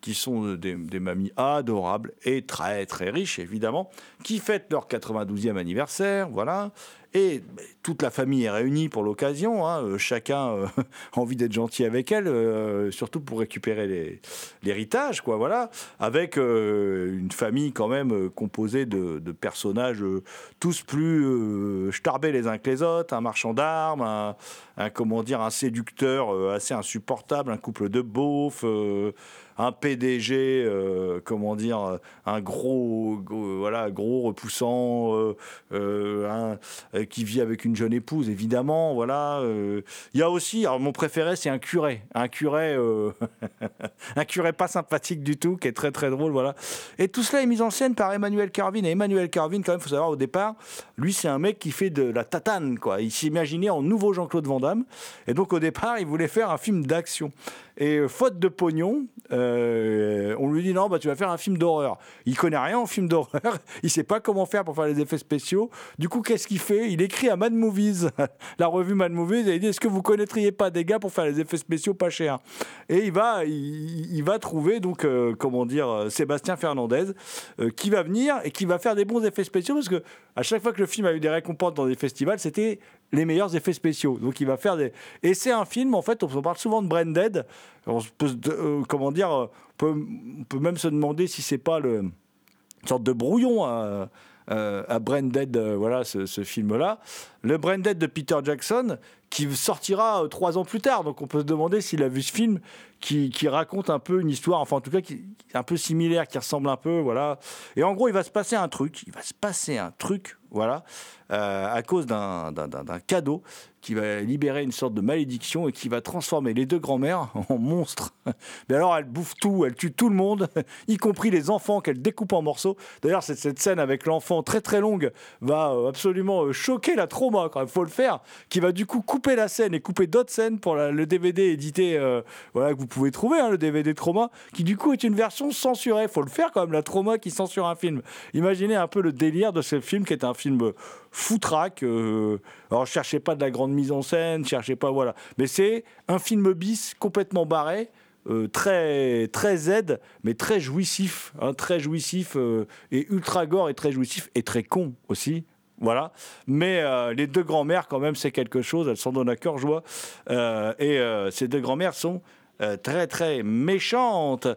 qui sont des, des mamies adorables et très très riches, évidemment, qui fêtent leur 92e anniversaire. Voilà. Et toute la famille est réunie pour l'occasion. hein. Euh, Chacun euh, a envie d'être gentil avec elle, euh, surtout pour récupérer l'héritage, quoi. Voilà, avec euh, une famille quand même euh, composée de, de personnages euh, tous plus euh, starbés les uns que les autres, un marchand d'armes, un, un, comment dire, un séducteur euh, assez insupportable, un couple de beaufs. Un PDG, euh, comment dire, euh, un gros, voilà, gros repoussant, euh, qui vit avec une jeune épouse, évidemment, voilà. Il y a aussi, mon préféré, c'est un curé, un curé, un curé pas sympathique du tout, qui est très très drôle, voilà. Et tout cela est mis en scène par Emmanuel Carvin. Et Emmanuel Carvin, quand même, faut savoir au départ, lui, c'est un mec qui fait de la tatane, quoi. Il s'imaginait en nouveau Jean-Claude Van Damme. Et donc au départ, il voulait faire un film d'action. Et euh, faute de pognon, euh, on lui dit non, bah, tu vas faire un film d'horreur. Il connaît rien en film d'horreur, il sait pas comment faire pour faire les effets spéciaux. Du coup, qu'est-ce qu'il fait? Il écrit à Mad Movies, la revue Mad Movies, et il dit est-ce que vous connaîtriez pas des gars pour faire les effets spéciaux pas chers? Et il va, il, va trouver donc euh, comment dire Sébastien Fernandez qui va venir et qui va faire des bons effets spéciaux parce que à chaque fois que le film a eu des récompenses dans des festivals, c'était les meilleurs effets spéciaux. Donc il va faire des et c'est un film en fait on parle souvent de Branded. On peut, comment dire euh, on peut, même se demander si c'est pas le une sorte de brouillon à, euh, à euh, voilà ce film-là. Le Branded de Peter Jackson, qui sortira euh, trois ans plus tard. Donc on peut se demander s'il a vu ce film qui, raconte un peu une histoire, enfin en tout cas qui un peu similaire, qui ressemble un peu, voilà. Et en gros, il va se passer un truc, il va se passer un truc, voilà, euh, à cause d'un cadeau qui va libérer une sorte de malédiction et qui va transformer les deux grands-mères en monstres. Mais alors, elle bouffe tout, elle tue tout le monde, y compris les enfants qu'elle découpe en morceaux. D'ailleurs, cette, cette scène avec l'enfant très très longue va euh, absolument choquer la trauma, quand il faut le faire, qui va du coup couper la scène et couper d'autres scènes pour le DVD édité, euh, voilà, que vous pouvez trouver, hein, le DVD trauma, qui du coup est une version censurée. faut le faire quand même, la trauma qui censure un film. Imaginez un peu le délire de ce film qui est un film foutraque. euh, alors, cherchez pas de la grande mise en scène, cherchez pas, voilà. Mais c'est un film bis complètement barré. euh, très très Z mais très jouissif hein, très jouissif euh, et ultra gore et très jouissif et très con aussi voilà. Mais euh, les deux grand-mères quand même c'est quelque chose elles s'en donnent à cœur joie. Euh, et euh, ces deux grand-mères sont très très méchantes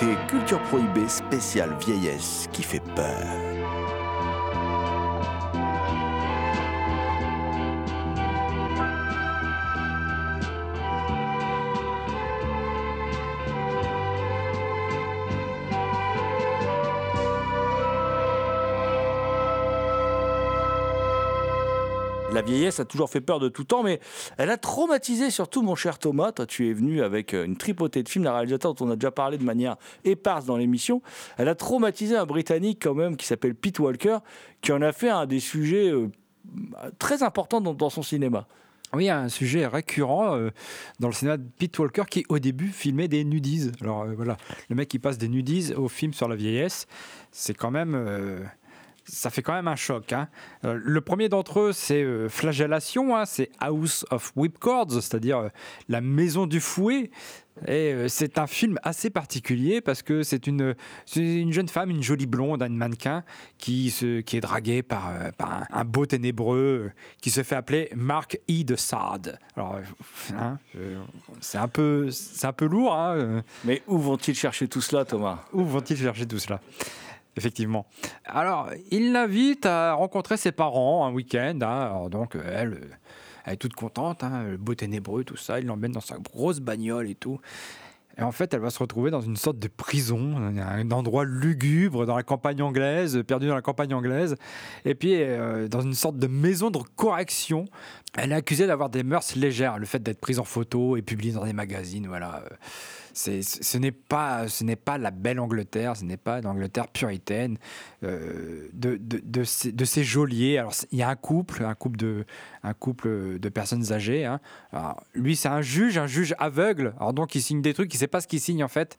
Écoutez Culture Prohibée spéciale vieillesse qui fait peur. La vieillesse a toujours fait peur de tout temps, mais elle a traumatisé surtout mon cher Thomas. Toi, tu es venu avec euh, une tripotée de films, la réalisateur dont on a déjà parlé de manière éparse dans l'émission. Elle a traumatisé un Britannique quand même qui s'appelle Pete Walker, qui en a fait un des sujets euh, très importants dans, son cinéma. Oui, un sujet récurrent euh, dans le cinéma de Pete Walker qui, au début, filmait des nudies. Alors voilà, le mec qui passe des nudies au film sur la vieillesse, c'est quand même. Ça fait quand même un choc. hein. Euh, le premier d'entre eux, c'est euh, Flagellation, hein, c'est House of Whipcords, c'est-à-dire euh, la maison du fouet. Et c'est un film assez particulier parce que c'est une, une jeune femme, une jolie blonde, un mannequin qui, se, qui est draguée par, par un, un beau ténébreux qui se fait appeler Mark E. de Sade. Alors, hein, c'est un peu, un peu lourd. Mais où vont-ils chercher tout cela, Thomas? Où vont-ils chercher tout cela? Effectivement. Alors, il l'invite à rencontrer ses parents un week-end. hein. Donc, elle, est toute contente, hein, le beau ténébreux, tout ça. Il l'emmène dans sa grosse bagnole et tout. Et en fait, elle va se retrouver dans une sorte de prison, un endroit lugubre dans la campagne anglaise, perdu dans la campagne anglaise. Et puis, euh, dans une sorte de maison de correction. Elle est accusée d'avoir des mœurs légères, le fait d'être prise en photo et publiée dans des magazines, voilà. Ce n'est pas, ce n'est pas la belle Angleterre, ce n'est pas l'Angleterre puritaine euh, de, de, de ces, de ces geôliers. Alors il y a un couple, un couple de, un couple de personnes âgées. hein. Lui c'est un juge, un juge aveugle. Alors donc il signe des trucs, il sait pas ce qu'il signe en fait.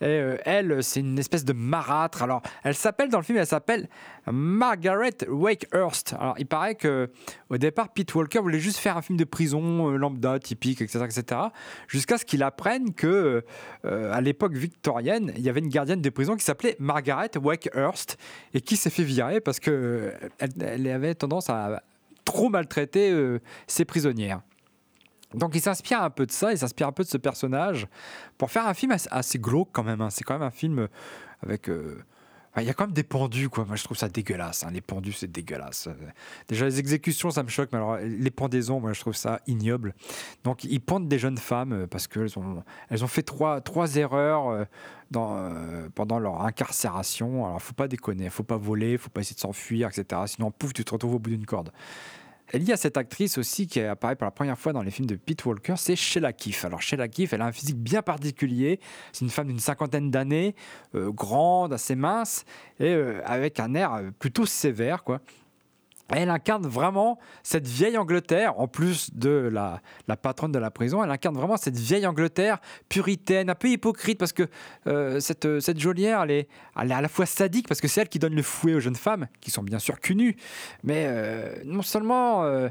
Et euh, elle, c'est une espèce de marâtre. Alors elle s'appelle dans le film, elle s'appelle Margaret Wakehurst. Alors il paraît que au départ Pete Walker voulait juste faire un film de prison euh, lambda, typique, etc., etc. Jusqu'à ce qu'il apprenne que euh, à l'époque victorienne, il y avait une gardienne de prison qui s'appelait Margaret Wakehurst et qui s'est fait virer parce que euh, elle, elle avait tendance à trop maltraiter euh, ses prisonnières. Donc il s'inspire un peu de ça, il s'inspire un peu de ce personnage pour faire un film assez, glauque quand même. hein. C'est quand même un film avec... euh, il y a quand même des pendus, quoi. Moi, je trouve ça dégueulasse. hein. Les pendus, c'est dégueulasse. Euh, Déjà, les exécutions, ça me choque. Mais alors, les pendaisons, moi, je trouve ça ignoble. Donc, ils pendent des jeunes femmes euh, parce qu'elles ont, elles ont fait trois, erreurs euh, euh, pendant leur incarcération. Alors, faut pas déconner. faut pas voler. faut pas essayer de s'enfuir, etc. Sinon, pouf, tu te retrouves au bout d'une corde. Et il y a cette actrice aussi qui apparaît pour la première fois dans les films de Pete Walker, c'est Sheila Keefe. Alors Sheila Keefe, elle a un physique bien particulier. C'est une femme d'une cinquantaine d'années, euh, grande, assez mince, et euh, avec un air euh, plutôt sévère, quoi. Elle incarne vraiment cette vieille Angleterre, en plus de la, patronne de la prison, elle incarne vraiment cette vieille Angleterre puritaine, un peu hypocrite, parce que euh, cette, cette geôlière, elle est, à la fois sadique, parce que c'est elle qui donne le fouet aux jeunes femmes, qui sont bien sûr cul nues, mais euh, non seulement... euh,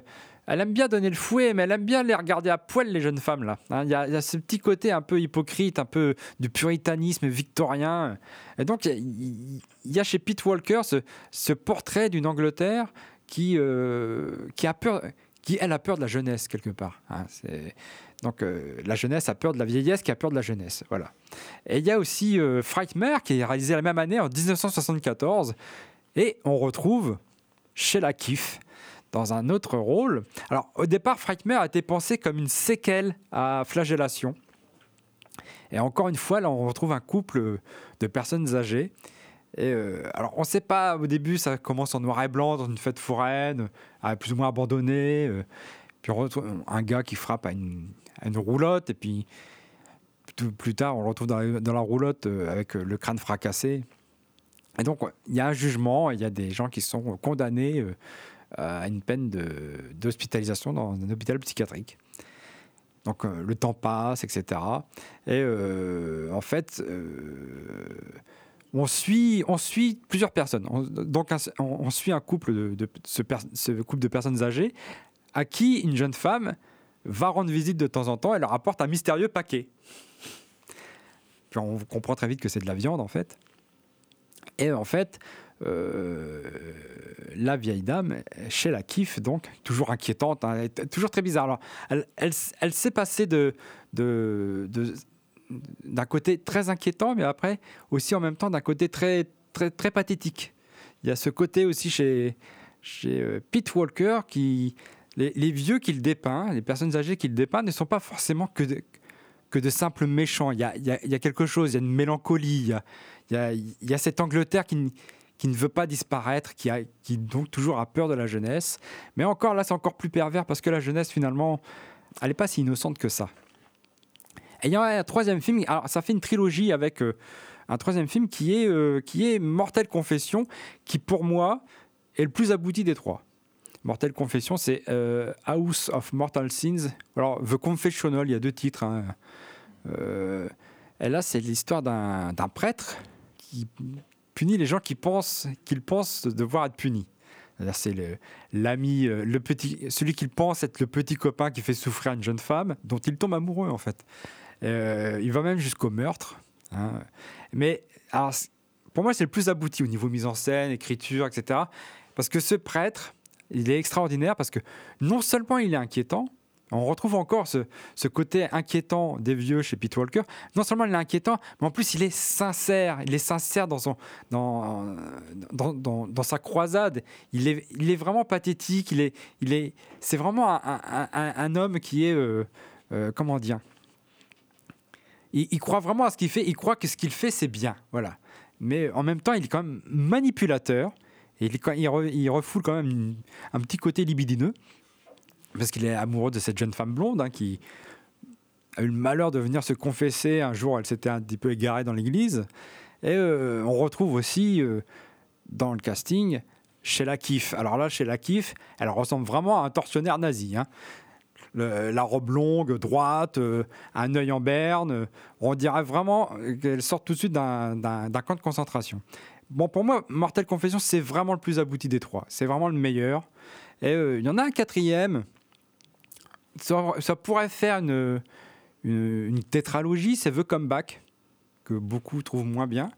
elle aime bien donner le fouet, mais elle aime bien les regarder à poil, les jeunes femmes, là. Hein, Il y, a, ce petit côté un peu hypocrite, un peu du puritanisme victorien. Et donc, il y a- chez Pete Walker ce portrait d'une Angleterre qui, euh, qui a peur, qui elle a peur de la jeunesse quelque part. hein. Donc euh, la jeunesse a peur de la vieillesse, qui a peur de la jeunesse. Voilà. Et il y a aussi euh, qui est réalisé la même année en 1974, et on retrouve Sheila Keefe dans un autre rôle. Alors au départ, Frightmare a été pensé comme une séquelle à Flagellation. Et encore une fois, là, on retrouve un couple de personnes âgées. Euh, alors, on ne sait pas, au début, ça commence en noir et blanc, dans une fête foraine, plus ou moins abandonnée. euh, puis on retrouve un gars qui frappe à une, roulotte, et puis plus, tard, on le retrouve dans la, roulotte euh, avec le crâne fracassé. Et donc, il y a un jugement, il y a des gens qui sont condamnés à une peine d'hospitalisation dans un hôpital psychiatrique. Donc le temps passe, etc. Et en fait, on, suit, on suit plusieurs personnes. On- donc on, suit un couple de, ce, couple de personnes âgées à qui une jeune femme va rendre visite de temps en temps et leur apporte un mystérieux paquet. On comprend très vite que c'est de la viande en fait. Et en fait, euh, la vieille dame, chez la kiff, donc, toujours inquiétante, hein, toujours très bizarre. Alors, elle, elle, s'est passée de, de- d'un côté très inquiétant, mais après aussi en même temps d'un côté très, très, très pathétique. Il y a ce côté aussi chez, chez euh, Pete Walker qui. Les, vieux qu'il dépeint, les personnes âgées qu'il dépeint ne sont pas forcément que de, que de simples méchants. Il y a, il y a- quelque chose, il y a une mélancolie, il y a, il y a- cette Angleterre qui, qui ne veut pas disparaître, qui, qui donc toujours a peur de la jeunesse. Mais encore là, c'est encore plus pervers parce que la jeunesse, finalement, elle n'est pas si innocente que ça. Et il y a un troisième film, alors ça fait une trilogie avec euh, un troisième film qui est, euh, qui est Mortel Confession, qui pour moi est le plus abouti des trois. Mortel Confession, c'est euh, House of Mortal Sins. Alors, The Confessional, il y a deux titres. hein. Et là, c'est l'histoire d'un prêtre qui punit les gens qui pensent qu'il pense devoir être puni. C'est-à-dire, C'est l'ami, le petit, celui qu'il pense être le petit copain qui fait souffrir une jeune femme, dont il tombe amoureux en fait. Euh, il va même jusqu'au meurtre. hein. Mais alors, pour moi, c'est le plus abouti au niveau mise en scène, écriture, etc. Parce que ce prêtre, il est extraordinaire parce que non seulement il est inquiétant, on retrouve encore ce, côté inquiétant des vieux chez Pete Walker. Non seulement il est inquiétant, mais en plus il est sincère. Il est sincère dans, son, dans, dans, sa croisade. Il est, il est vraiment pathétique. Il est, il est, c'est vraiment un homme qui est, euh, euh, comment dire, il, croit vraiment à ce qu'il fait. Il croit que ce qu'il fait c'est bien. Voilà. Mais en même temps, il est quand même manipulateur. Et il, refoule quand même un petit côté libidineux parce qu'il est amoureux de cette jeune femme blonde hein, qui a eu le malheur de venir se confesser. Un jour, elle s'était un petit peu égarée dans l'église. Et euh, on retrouve aussi euh, dans le casting Sheila Kif. Alors là, Sheila Kif, elle ressemble vraiment à un tortionnaire nazi. hein. La robe longue, droite, euh, un œil en berne. on dirait vraiment qu'elle sort tout de suite d'un camp de concentration. Bon, pour moi, Mortel Confession, c'est vraiment le plus abouti des trois. C'est vraiment le meilleur. Et euh, il y en a un quatrième. Ça, pourrait faire une, une, une tétralogie, c'est The Comeback, que beaucoup trouvent moins bien.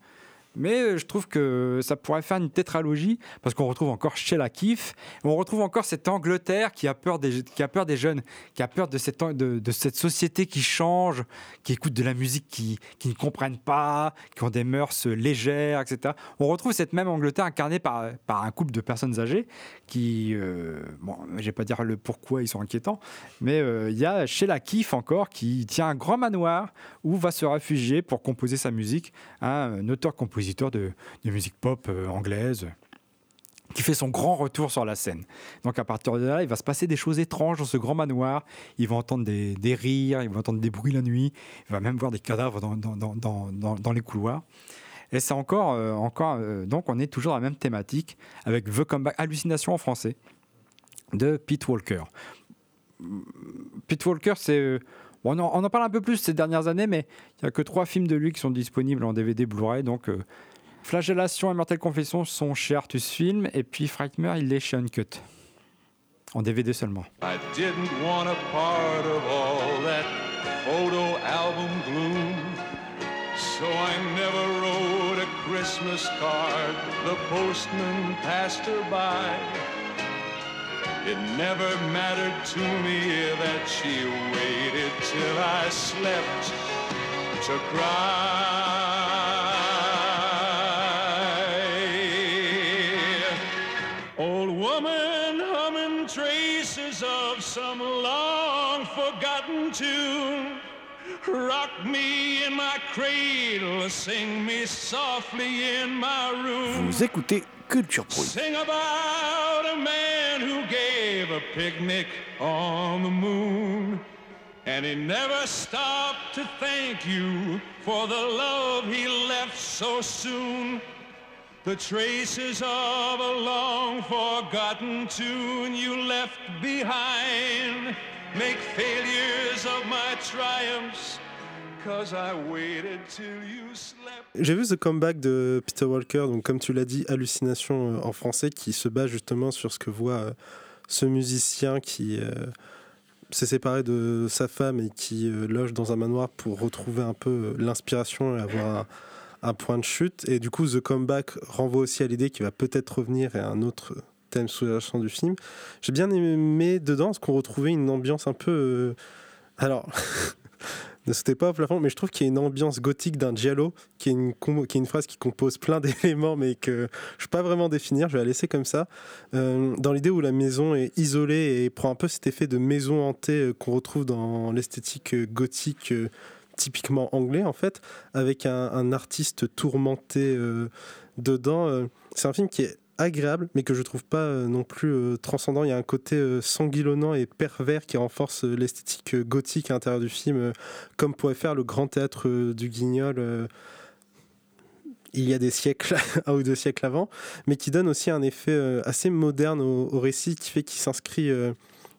Mais euh, je trouve que ça pourrait faire une tétralogie parce qu'on retrouve encore Sheila Keefe, on retrouve encore cette Angleterre qui a peur des, qui a peur des jeunes, qui a peur de cette, de, cette société qui change, qui écoute de la musique qui, qui ne comprennent pas, qui ont des mœurs légères, etc. On retrouve cette même Angleterre incarnée par, par un couple de personnes âgées qui, euh, bon, je vais pas dire le pourquoi ils sont inquiétants, mais euh, il y a Sheila Keefe encore qui tient un grand manoir où va se réfugier pour composer sa musique un auteur-compositeur de, de musique pop euh, anglaise qui fait son grand retour sur la scène. Donc à partir de là, il va se passer des choses étranges dans ce grand manoir. Il va entendre des, rires, il va entendre des bruits la nuit, il va même voir des cadavres dans les couloirs. Et c'est encore, euh, encore euh, donc on est toujours dans la même thématique avec The Comeback, Hallucination en français, de Pete Walker. Pete Walker, c'est. euh, bon, on, en, parle un peu plus ces dernières années, mais il n'y a que trois films de lui qui sont disponibles en DVD Blu-ray. Donc, euh, Flagellation et Mortelle Confession sont chez Artus Film, et puis Frightmare, il est chez Uncut. En DVD seulement. I didn't want a part of all that photo album gloom. So I never wrote a Christmas card. The postman passed her by. It never mattered to me that she waited till I slept to cry. Old woman humming traces of some long forgotten tune. Rock me in my cradle, sing me softly in my room. Vous écoutez Culture. Sing about a man who gave a picnic on the moon. And he never stopped to thank you for the love he left so soon. The traces of a long forgotten tune you left behind make failures of my triumphs. J'ai vu The Comeback de Peter Walker, donc comme tu l'as dit, Hallucination euh, en français, qui se base justement sur ce que voit euh, ce musicien qui euh, s'est séparé de sa femme et qui loge dans un manoir pour retrouver un peu l'inspiration et avoir un, point de chute. Et du coup, The Comeback renvoie aussi à l'idée qu'il va peut-être revenir et à un autre thème sous-jacent du film. J'ai bien aimé dedans parce qu'on retrouvait une ambiance un peu... alors... ne pas au plafond, mais je trouve qu'il y a une ambiance gothique d'un giallo, qui est une, qui est une phrase qui compose plein d'éléments, mais que je ne peux pas vraiment définir, je vais la laisser comme ça. Euh, dans l'idée où la maison est isolée et prend un peu cet effet de maison hantée euh, qu'on retrouve dans l'esthétique euh, gothique typiquement anglais, en fait, avec un, artiste tourmenté. dedans. c'est un film qui est agréable, mais que je trouve pas euh, non plus euh, transcendant. Il y a un côté euh, sanguillonnant et pervers qui renforce l'esthétique gothique à l'intérieur du film, comme pourrait faire le grand théâtre du Guignol. il y a des siècles, un ou deux siècles avant, mais qui donne aussi un effet assez moderne au, au récit, qui fait qu'il s'inscrit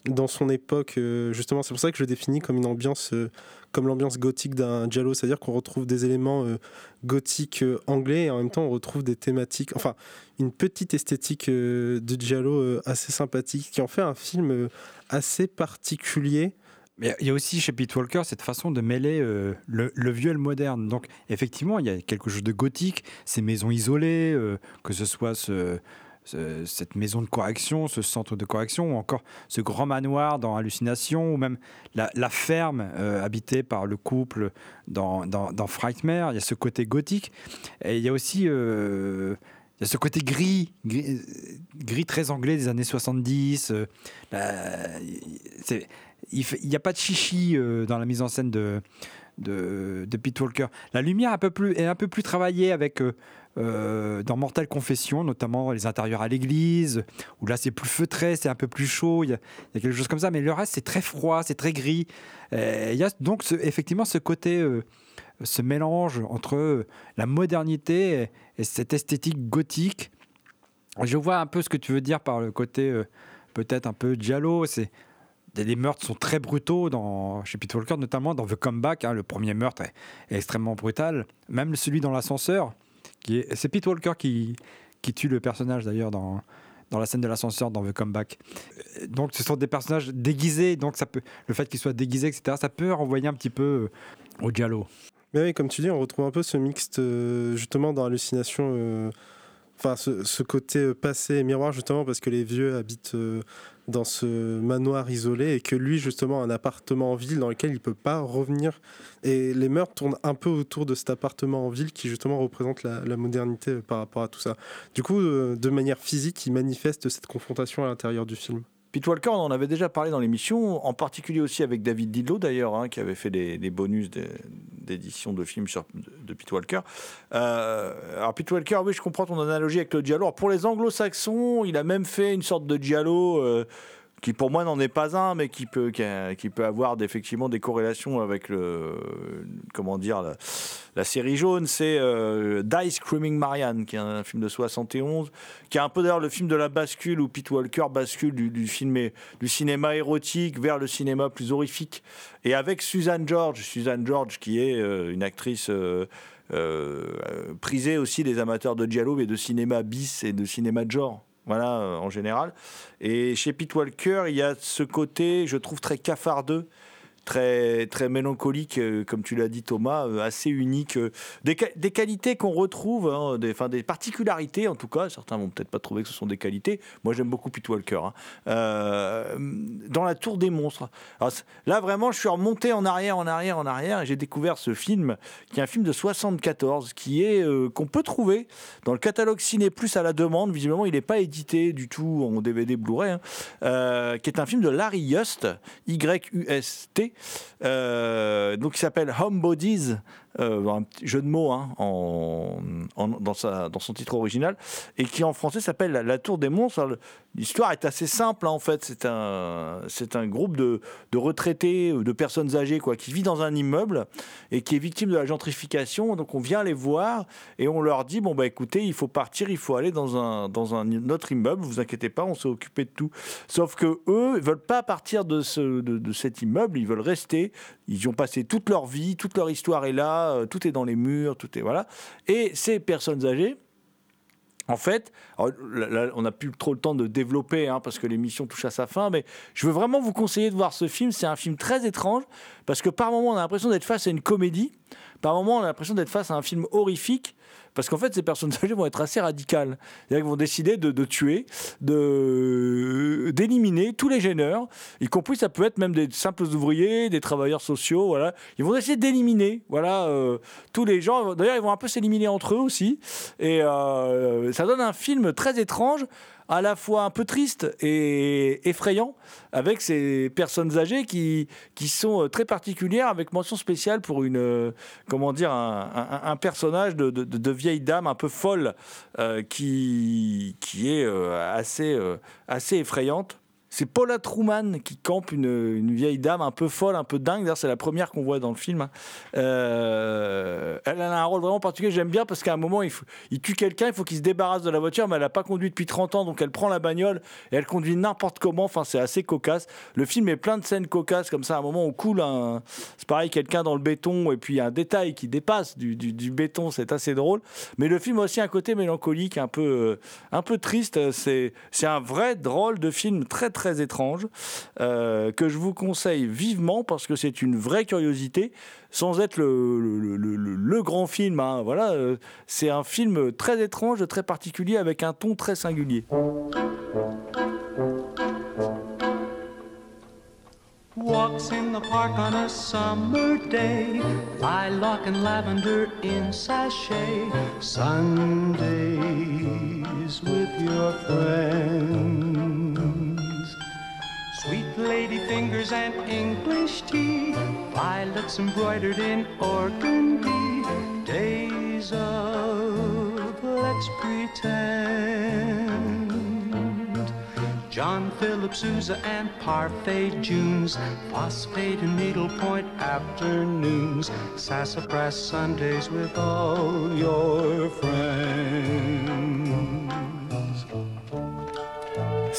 dans son époque. euh, justement, c'est pour ça que je le définis comme une ambiance, euh, comme l'ambiance gothique d'un giallo, c'est-à-dire qu'on retrouve des éléments euh, gothiques anglais et en même temps on retrouve des thématiques, enfin une petite esthétique de giallo assez sympathique, qui en fait un film assez particulier. Mais il y a aussi chez Pete Walker cette façon de mêler le, vieux et le moderne. Donc effectivement, il y a quelque chose de gothique, ces maisons isolées, que ce soit ce- ce- cette maison de correction, ce centre de correction, ou encore ce grand manoir dans Hallucination, ou même la, ferme euh, habitée par le couple dans, dans, dans Frightmare. Il y a ce côté gothique. Et il y a aussi... euh, il y a ce côté gris, gris, très anglais des années 70. euh, il n'y a pas de chichi euh, dans la mise en scène de, de, de Pete Walker. La lumière un peu plus, est un peu plus travaillée avec, euh, dans Mortal Confession, notamment les intérieurs à l'église, où là c'est plus feutré, c'est un peu plus chaud, il y, a quelque chose comme ça, mais le reste c'est très froid, c'est très gris. Euh, Il y a donc effectivement ce côté, euh, ce mélange entre la modernité et, et cette esthétique gothique. Je vois un peu ce que tu veux dire par le côté peut-être un peu giallo, c'est les meurtres sont très brutaux dans, chez Pete Walker, notamment dans The Comeback. hein, le premier meurtre est extrêmement brutal. Même celui dans l'ascenseur, c'est Pete Walker qui, qui tue le personnage d'ailleurs dans, dans la scène de l'ascenseur dans The Comeback. Donc ce sont des personnages déguisés, donc ça peut, le fait qu'ils soient déguisés, etc., ça peut renvoyer un petit peu euh, au giallo. Mais oui, comme tu dis, on retrouve un peu ce mixte euh, justement dans Hallucination. euh, Enfin, ce, côté euh, passé et miroir, justement, parce que les vieux habitent euh, dans ce manoir isolé et que lui, justement, a un appartement en ville dans lequel il peut pas revenir. Et les meurtres tournent un peu autour de cet appartement en ville qui, justement, représente la, modernité euh, par rapport à tout ça. Du coup, de manière physique, il manifeste cette confrontation à l'intérieur du film. Pete Walker, on en avait déjà parlé dans l'émission, en particulier aussi avec David Didlo d'ailleurs, hein, qui avait fait des, bonus d'édition de films sur, de, Pete Walker. Euh, alors Pete Walker, oui, je comprends ton analogie avec le. Alors, pour les anglo-saxons, il a même fait une sorte de giallo euh, qui pour moi n'en est pas un, mais qui peut, qui, peut avoir effectivement des corrélations avec le, comment dire, la, série jaune, c'est euh, Die Screaming Marianne, qui est un film de 71, qui est un peu d'ailleurs le film de la bascule où Pete Walker bascule du, du, cinéma érotique vers le cinéma plus horrifique. Et avec Suzanne George, Suzanne George qui est euh, une actrice euh, euh, prisée aussi des amateurs de giallo, mais de cinéma bis et de cinéma de genre. Voilà, euh, en général. Et chez Pete Walker, il y a ce côté, je trouve, très cafardeux, très, très mélancolique, euh, comme tu l'as dit Thomas, euh, assez unique. euh, des, des qualités qu'on retrouve, hein, des, enfin, des particularités en tout cas. Certains vont peut-être pas trouver que ce sont des qualités. Moi, j'aime beaucoup Pete Walker. hein. Dans la Tour des monstres. Là, vraiment, je suis remonté en arrière, en arrière, en arrière, et j'ai découvert ce film, qui est un film de 74, qui est qu'on peut trouver dans le catalogue Ciné Plus à la demande. Visiblement, il n'est pas édité du tout en DVD Blu-ray, hein, qui est un film de Larry Yust, Y-U-S-T, euh, donc qui s'appelle Homebodies. Euh, un petit jeu de mots hein, dans, son titre original, et qui en français s'appelle La, Tour des Monstres. L'histoire est assez simple hein, en fait. C'est un, groupe de, de retraités, euh, de personnes âgées quoi, qui vit dans un immeuble et qui est victime de la gentrification. Donc on vient les voir et on leur dit bon bah écoutez, il faut partir, il faut aller dans un autre immeuble. Vous inquiétez pas, on s'est occupé de tout. Sauf que eux, ils veulent pas partir de, de cet immeuble. Ils veulent rester. Ils y ont passé toute leur vie, toute leur histoire est là. Euh, Tout est dans les murs, tout est voilà. Et ces personnes âgées en fait, on n'a plus trop le temps de développer hein, parce que l'émission touche à sa fin, mais je veux vraiment vous conseiller de voir ce film. C'est un film très étrange parce que par moments on a l'impression d'être face à une comédie, par moments on a l'impression d'être face à un film horrifique. Parce qu'en fait, ces personnes âgées vont être assez radicales. C'est-à-dire qu'ils vont décider de, de tuer, de d'éliminer tous les gêneurs, y compris ça peut être même des simples ouvriers, des travailleurs sociaux. Voilà, ils vont essayer d'éliminer. Voilà, euh, tous les gens. D'ailleurs, ils vont un peu s'éliminer entre eux aussi. Et euh, ça donne un film très étrange à la fois un peu triste et effrayant, avec ces personnes âgées qui, qui sont euh, très particulières, avec mention spéciale pour une, euh, comment dire, un, un- personnage de, de- vieille dame un peu folle euh, qui, qui est assez, assez effrayante. C'est Paula Truman qui campe une, vieille dame un peu folle, un peu dingue. D'ailleurs, c'est la première qu'on voit dans le film. Euh, elle a un rôle vraiment particulier. J'aime bien parce qu'à un moment, il, tue quelqu'un, il faut qu'il se débarrasse de la voiture, mais elle n'a pas conduit depuis 30 ans, donc elle prend la bagnole et elle conduit n'importe comment. Enfin, c'est assez cocasse. Le film est plein de scènes cocasses comme ça. À un moment, on coule un. C'est pareil, quelqu'un dans le béton et puis il y a un détail qui dépasse du, béton. C'est assez drôle. Mais le film a aussi un côté mélancolique, un peu, un peu triste. C'est un vrai drôle de film très très étrange euh, que je vous conseille vivement parce que c'est une vraie curiosité, sans être le grand film. hein. Voilà, euh, c'est un film très étrange, très particulier, avec un ton très singulier. Walks in the park on a summer day, lilac and lavender in sachet. Sundays with your friends. Lady fingers and English tea, violets embroidered in organdy. Days of let's pretend. John Philip Sousa and Parfait Junes, phosphate and needlepoint afternoons, sassafras Sundays with all your friends.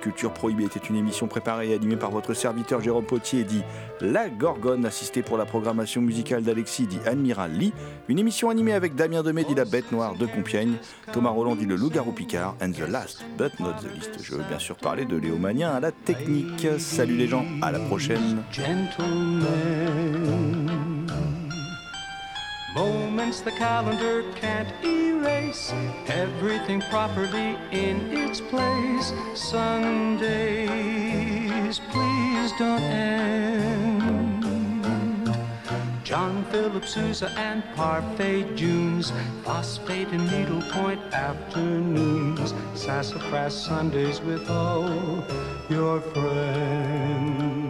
Culture Prohibée était une émission préparée et animée par votre serviteur Jérôme Potier, dit La Gorgone, assisté pour la programmation musicale d'Alexis, dit Admiral Lee. Une émission animée avec Damien Demé, dit La Bête Noire de Compiègne, Thomas Roland, dit Le Loup-Garou Picard, and the last but not the least. Je veux bien sûr parler de Léo Magnien à la technique. Salut les gens, à la prochaine. gentlemen. Moments the calendar can't erase, everything properly in its place. Sundays, please don't end. John Philip Sousa and Parfait Junes, phosphate and needlepoint afternoons, sassafras Sundays with all your friends.